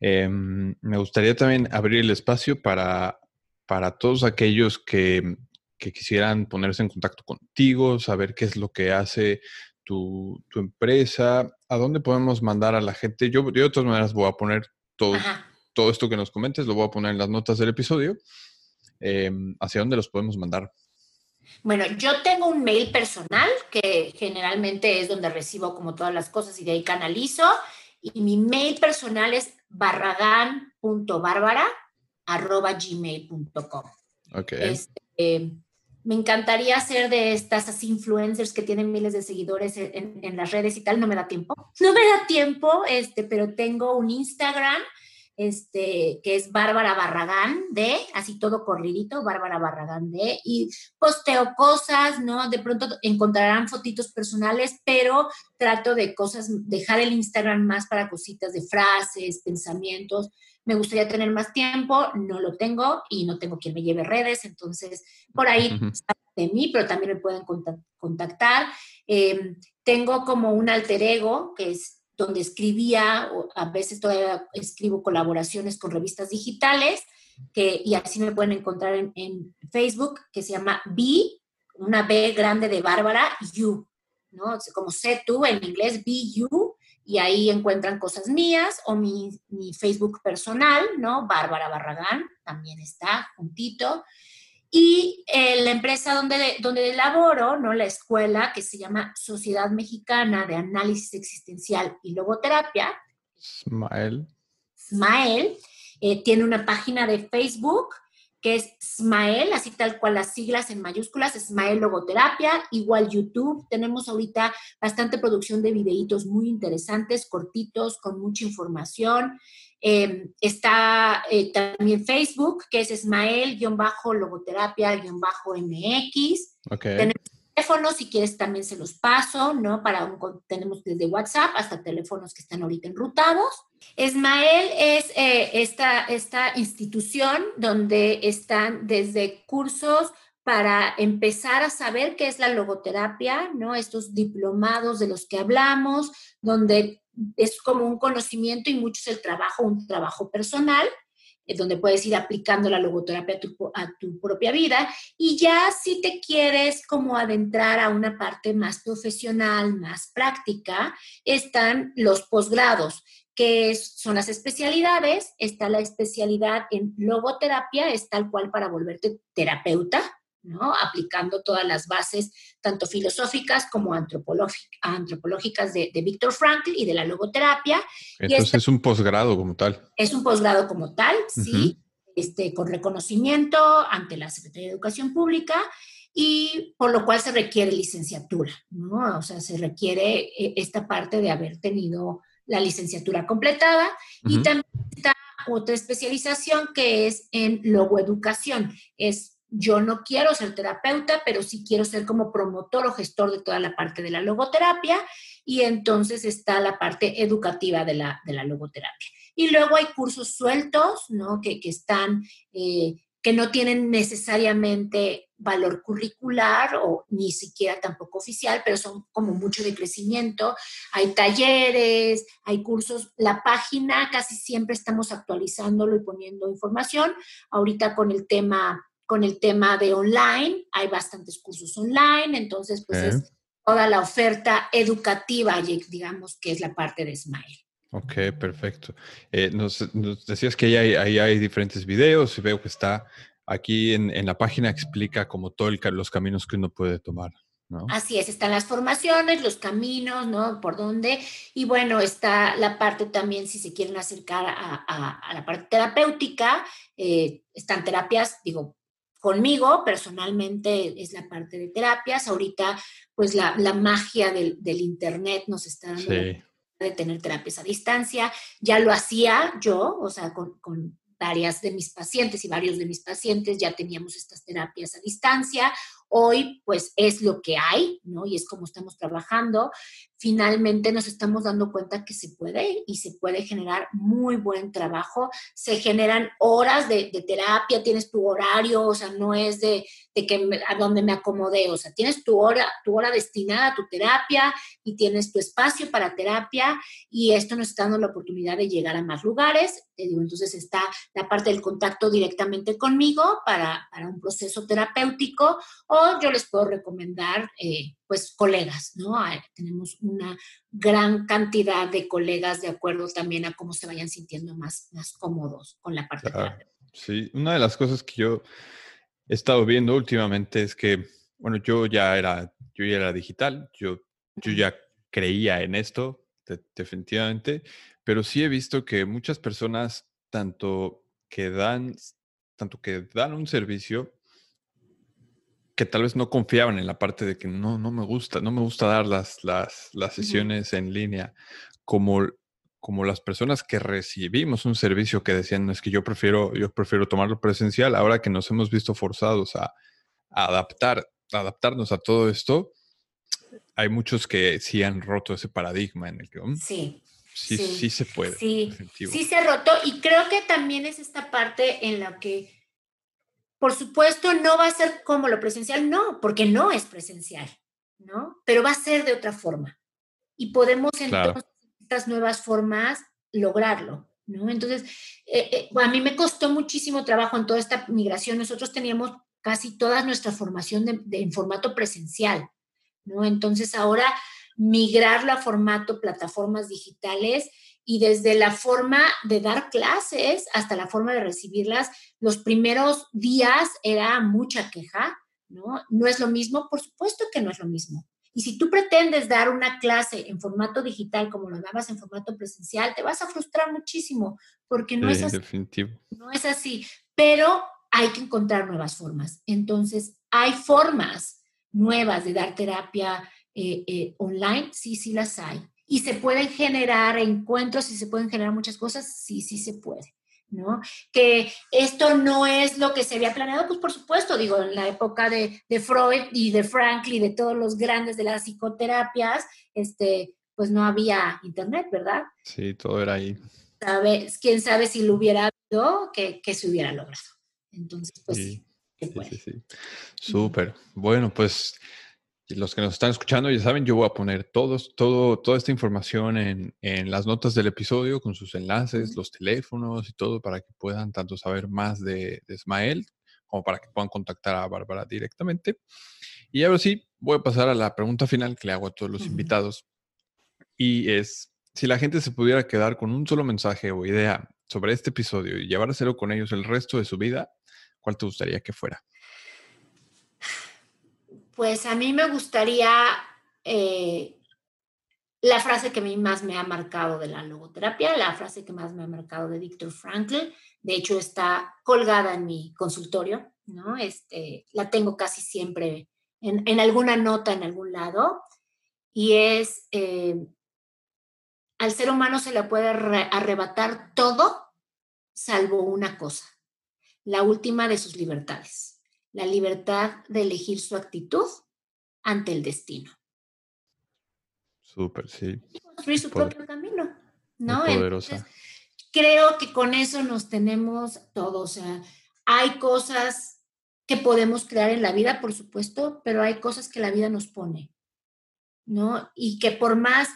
Em, me gustaría también abrir el espacio para, para todos aquellos que, quisieran ponerse en contacto contigo, saber qué es lo que hace tu, empresa, a dónde podemos mandar a la gente. Yo, de todas maneras voy a poner todo, todo esto que nos comentes lo voy a poner en las notas del episodio. Em, ¿Hacia dónde los podemos mandar? Bueno, yo tengo un mail personal que generalmente es donde recibo como todas las cosas y de ahí canalizo. Y mi mail personal es barragan.barbara.gmail.com. Ok. Este, me encantaría ser de estas influencers que tienen miles de seguidores en, en, las redes y tal. No me da tiempo. No me da tiempo, este, pero tengo un Instagram este, que es Bárbara Barragán de, así todo corridito, Bárbara Barragán de, y posteo cosas, ¿no? De pronto encontrarán fotitos personales, pero trato de cosas, dejar el Instagram más para cositas de frases, pensamientos. Me gustaría tener más tiempo, no lo tengo y no tengo quien me lleve redes, entonces por ahí de mí, pero también me pueden contactar. Em, tengo como un alter ego que es donde escribía, o a veces todavía escribo colaboraciones con revistas digitales, que, y así me pueden encontrar en, Facebook, que se llama B, una B grande de Bárbara, You, ¿no? Como sé tú en inglés, B, You, y ahí encuentran cosas mías, o mi, mi Facebook personal, ¿no? Bárbara Barragán, también está juntito. Y eh, la empresa donde, donde laboro, ¿no? la escuela que se llama Sociedad Mexicana de Análisis Existencial y Logoterapia. Smael. Smael. Eh, tiene una página de Facebook que es Smael, así tal cual las siglas en mayúsculas, Smael Logoterapia, igual YouTube. Tenemos ahorita bastante producción de videitos muy interesantes, cortitos, con mucha información. Em, está eh, también Facebook, que es Smael-logoterapia-mx. Okay teléfonos, si quieres también se los paso, ¿no? Para un, tenemos desde WhatsApp hasta teléfonos que están ahorita enrutados. Esmael es eh, esta, esta institución donde están desde cursos para empezar a saber qué es la logoterapia, ¿no? Estos diplomados de los que hablamos, donde es como un conocimiento y mucho es el trabajo, un trabajo personal, donde puedes ir aplicando la logoterapia a tu, propia vida. Y ya si te quieres como adentrar a una parte más profesional, más práctica, están los posgrados, que son las especialidades. Está la especialidad en logoterapia, es tal cual para volverte terapeuta, ¿no? Aplicando todas las bases, tanto filosóficas como antropológicas de, de Víctor Frankl y de la logoterapia. Entonces es un posgrado como tal. Es un posgrado como tal, sí, este, con reconocimiento ante la Secretaría de Educación Pública y por lo cual se requiere licenciatura, ¿no? O sea, se requiere eh, esta parte de haber tenido la licenciatura completada y también está otra especialización que es en logoeducación, es yo no quiero ser terapeuta, pero sí quiero ser como promotor o gestor de toda la parte de la logoterapia y entonces está la parte educativa de la, de la logoterapia. Y luego hay cursos sueltos, ¿no? Que, que están, eh, que no tienen necesariamente valor curricular o ni siquiera tampoco oficial, pero son como mucho de crecimiento. Hay talleres, hay cursos. La página casi siempre estamos actualizándolo y poniendo información. Ahorita con el tema con el tema de online, hay bastantes cursos online, entonces pues es toda la oferta educativa, digamos, que es la parte de Smile. Ok, perfecto. Eh, nos, decías que ahí hay, diferentes videos y veo que está aquí en, la página, explica como todos los caminos que uno puede tomar. ¿no? Así es, están las formaciones, los caminos, ¿no? Por dónde. Y bueno, está la parte también, si se quieren acercar a, la parte terapéutica, eh, están terapias, digo, conmigo personalmente es la parte de terapias. Ahorita, pues la, magia del, Internet nos está dando de tener terapias a distancia. Ya lo hacía yo, o sea, con, con varias de mis pacientes y varios de mis pacientes ya teníamos estas terapias a distancia. Hoy, pues es lo que hay, ¿no? Y es como estamos trabajando. Finalmente nos estamos dando cuenta que se puede y se puede generar muy buen trabajo. Se generan horas de, terapia, tienes tu horario, o sea, no es de, que a donde me acomodé, o sea, tienes tu hora, tu hora destinada a tu terapia y tienes tu espacio para terapia y esto nos está dando la oportunidad de llegar a más lugares. Entonces está la parte del contacto directamente conmigo para, para un proceso terapéutico o yo les puedo recomendar, eh, pues, colegas, ¿no? tenemos una gran cantidad de colegas de acuerdo también a cómo se vayan sintiendo más, más cómodos con la parte claro. Sí, una de las cosas que yo he estado viendo últimamente es que, bueno, yo ya era, yo ya era digital, yo, yo ya creía en esto, definitivamente, pero sí he visto que muchas personas, tanto que dan, tanto que dan un servicio, que tal vez no confiaban en la parte de que no, no me gusta, no me gusta dar las, las, las sesiones en línea, como, como las personas que recibimos un servicio que decían, es que yo prefiero, yo prefiero tomarlo presencial, ahora que nos hemos visto forzados a, adaptar, adaptarnos a todo esto, hay muchos que sí han roto ese paradigma en el que... Mm, sí. Sí, sí, se puede. Sí, sí se ha roto y creo que también es esta parte en la que por supuesto, no va a ser como lo presencial, no, porque no es presencial, ¿no? Pero va a ser de otra forma. Y podemos entonces, estas nuevas formas, lograrlo, ¿no? Entonces, eh, eh, a mí me costó muchísimo trabajo en toda esta migración. Nosotros teníamos casi toda nuestra formación de, en formato presencial, ¿no? Entonces, ahora migrarlo a formato plataformas digitales y desde la forma de dar clases hasta la forma de recibirlas, los primeros días era mucha queja, ¿no? No es lo mismo, por supuesto que no es lo mismo. Y si tú pretendes dar una clase en formato digital como lo dabas en formato presencial, te vas a frustrar muchísimo porque no es así. Definitivo. No es así. Pero hay que encontrar nuevas formas. Entonces, hay formas nuevas de dar terapia eh, eh, online, sí, sí las hay. Y se pueden generar encuentros y se pueden generar muchas cosas, sí, sí se puede. ¿no? Que esto no es lo que se había planeado, pues por supuesto, digo, en la época de, de Freud y de Franklin, de todos los grandes de las psicoterapias, este, pues no había internet, ¿verdad? Sí, todo era ahí. ¿Sabes? ¿Quién sabe si lo hubiera habido, que, que se hubiera logrado? Entonces, pues sí, sí, sí, sí. Súper. Bueno, pues los que nos están escuchando ya saben, yo voy a poner todos, todo, toda esta información en, en, las notas del episodio con sus enlaces, los teléfonos y todo para que puedan tanto saber más de, de Ismael como para que puedan contactar a Bárbara directamente. Y ahora sí, voy a pasar a la pregunta final que le hago a todos los invitados. Y es, si la gente se pudiera quedar con un solo mensaje o idea sobre este episodio y llevárselo con ellos el resto de su vida, ¿cuál te gustaría que fuera? Pues a mí me gustaría eh, la frase que a mí más me ha marcado de la logoterapia, la frase que más me ha marcado de Víctor Frankl, de hecho está colgada en mi consultorio, ¿no? Este, la tengo casi siempre en, alguna nota en algún lado, y es, eh, al ser humano se le puede arrebatar todo salvo una cosa, la última de sus libertades la libertad de elegir su actitud ante el destino. Súper, sí. Construir su propio camino, ¿no? Poderosa. creo que con eso nos tenemos todo. O sea, hay cosas que podemos crear en la vida, por supuesto, pero hay cosas que la vida nos pone, ¿no? Y que por más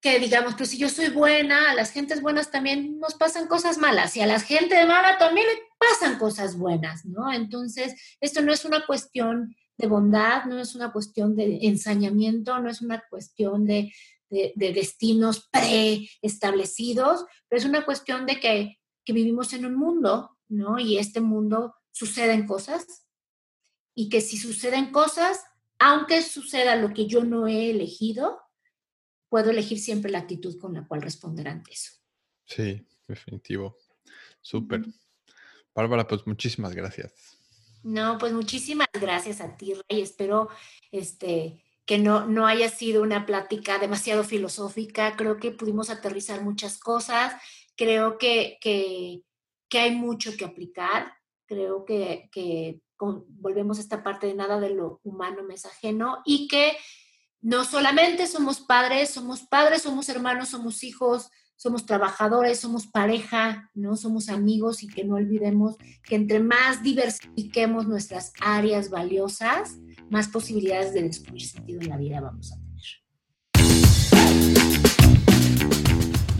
que digamos que si yo soy buena, a las gentes buenas también nos pasan cosas malas y a la gente mala también pasan cosas buenas, ¿no? Entonces, esto no es una cuestión de bondad, no es una cuestión de ensañamiento, no es una cuestión de, de, destinos preestablecidos, pero es una cuestión de que, que vivimos en un mundo, ¿no? Y este mundo suceden cosas y que si suceden cosas, aunque suceda lo que yo no he elegido, puedo elegir siempre la actitud con la cual responder ante eso. Sí, definitivo. Súper. Bárbara, pues muchísimas gracias. No, pues muchísimas gracias a ti, Rey. Espero este, que no, no haya sido una plática demasiado filosófica. Creo que pudimos aterrizar muchas cosas. Creo que, que, que hay mucho que aplicar. Creo que, que volvemos a esta parte de nada de lo humano mensajeno y que no solamente somos padres, somos padres, somos hermanos, somos hijos, somos trabajadores, somos pareja, ¿no? Somos amigos y que no olvidemos que entre más diversifiquemos nuestras áreas valiosas, más posibilidades de descubrir sentido en la vida vamos a tener.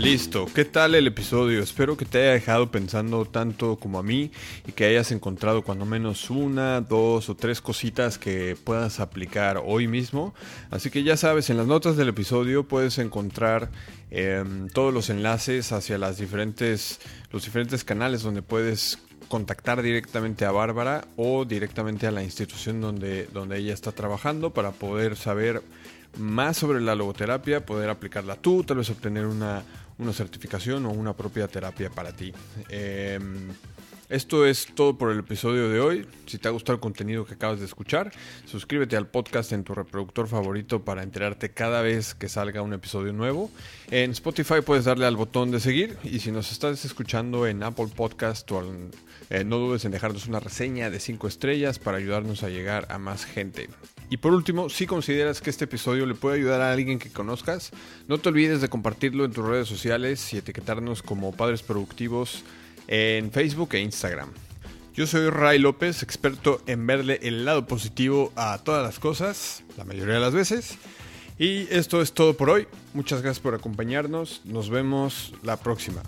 Listo, ¿qué tal el episodio? Espero que te haya dejado pensando tanto como a mí y que hayas encontrado cuando menos una, dos o tres cositas que puedas aplicar hoy mismo. Así que ya sabes, en las notas del episodio puedes encontrar em, todos los enlaces hacia las diferentes, los diferentes canales donde puedes contactar directamente a Bárbara o directamente a la institución donde, donde ella está trabajando para poder saber más sobre la logoterapia, poder aplicarla tú, tal vez obtener una una certificación o una propia terapia para ti. Em, esto es todo por el episodio de hoy. Si te ha gustado el contenido que acabas de escuchar, suscríbete al podcast en tu reproductor favorito para enterarte cada vez que salga un episodio nuevo. En Spotify puedes darle al botón de seguir y si nos estás escuchando en Apple Podcast eh, no dudes en dejarnos una reseña de 5 estrellas para ayudarnos a llegar a más gente. Y por último, si consideras que este episodio le puede ayudar a alguien que conozcas, no te olvides de compartirlo en tus redes sociales y etiquetarnos como Padres Productivos en Facebook e Instagram. Yo soy Ray López, experto en verle el lado positivo a todas las cosas, la mayoría de las veces. Y esto es todo por hoy. Muchas gracias por acompañarnos. Nos vemos la próxima.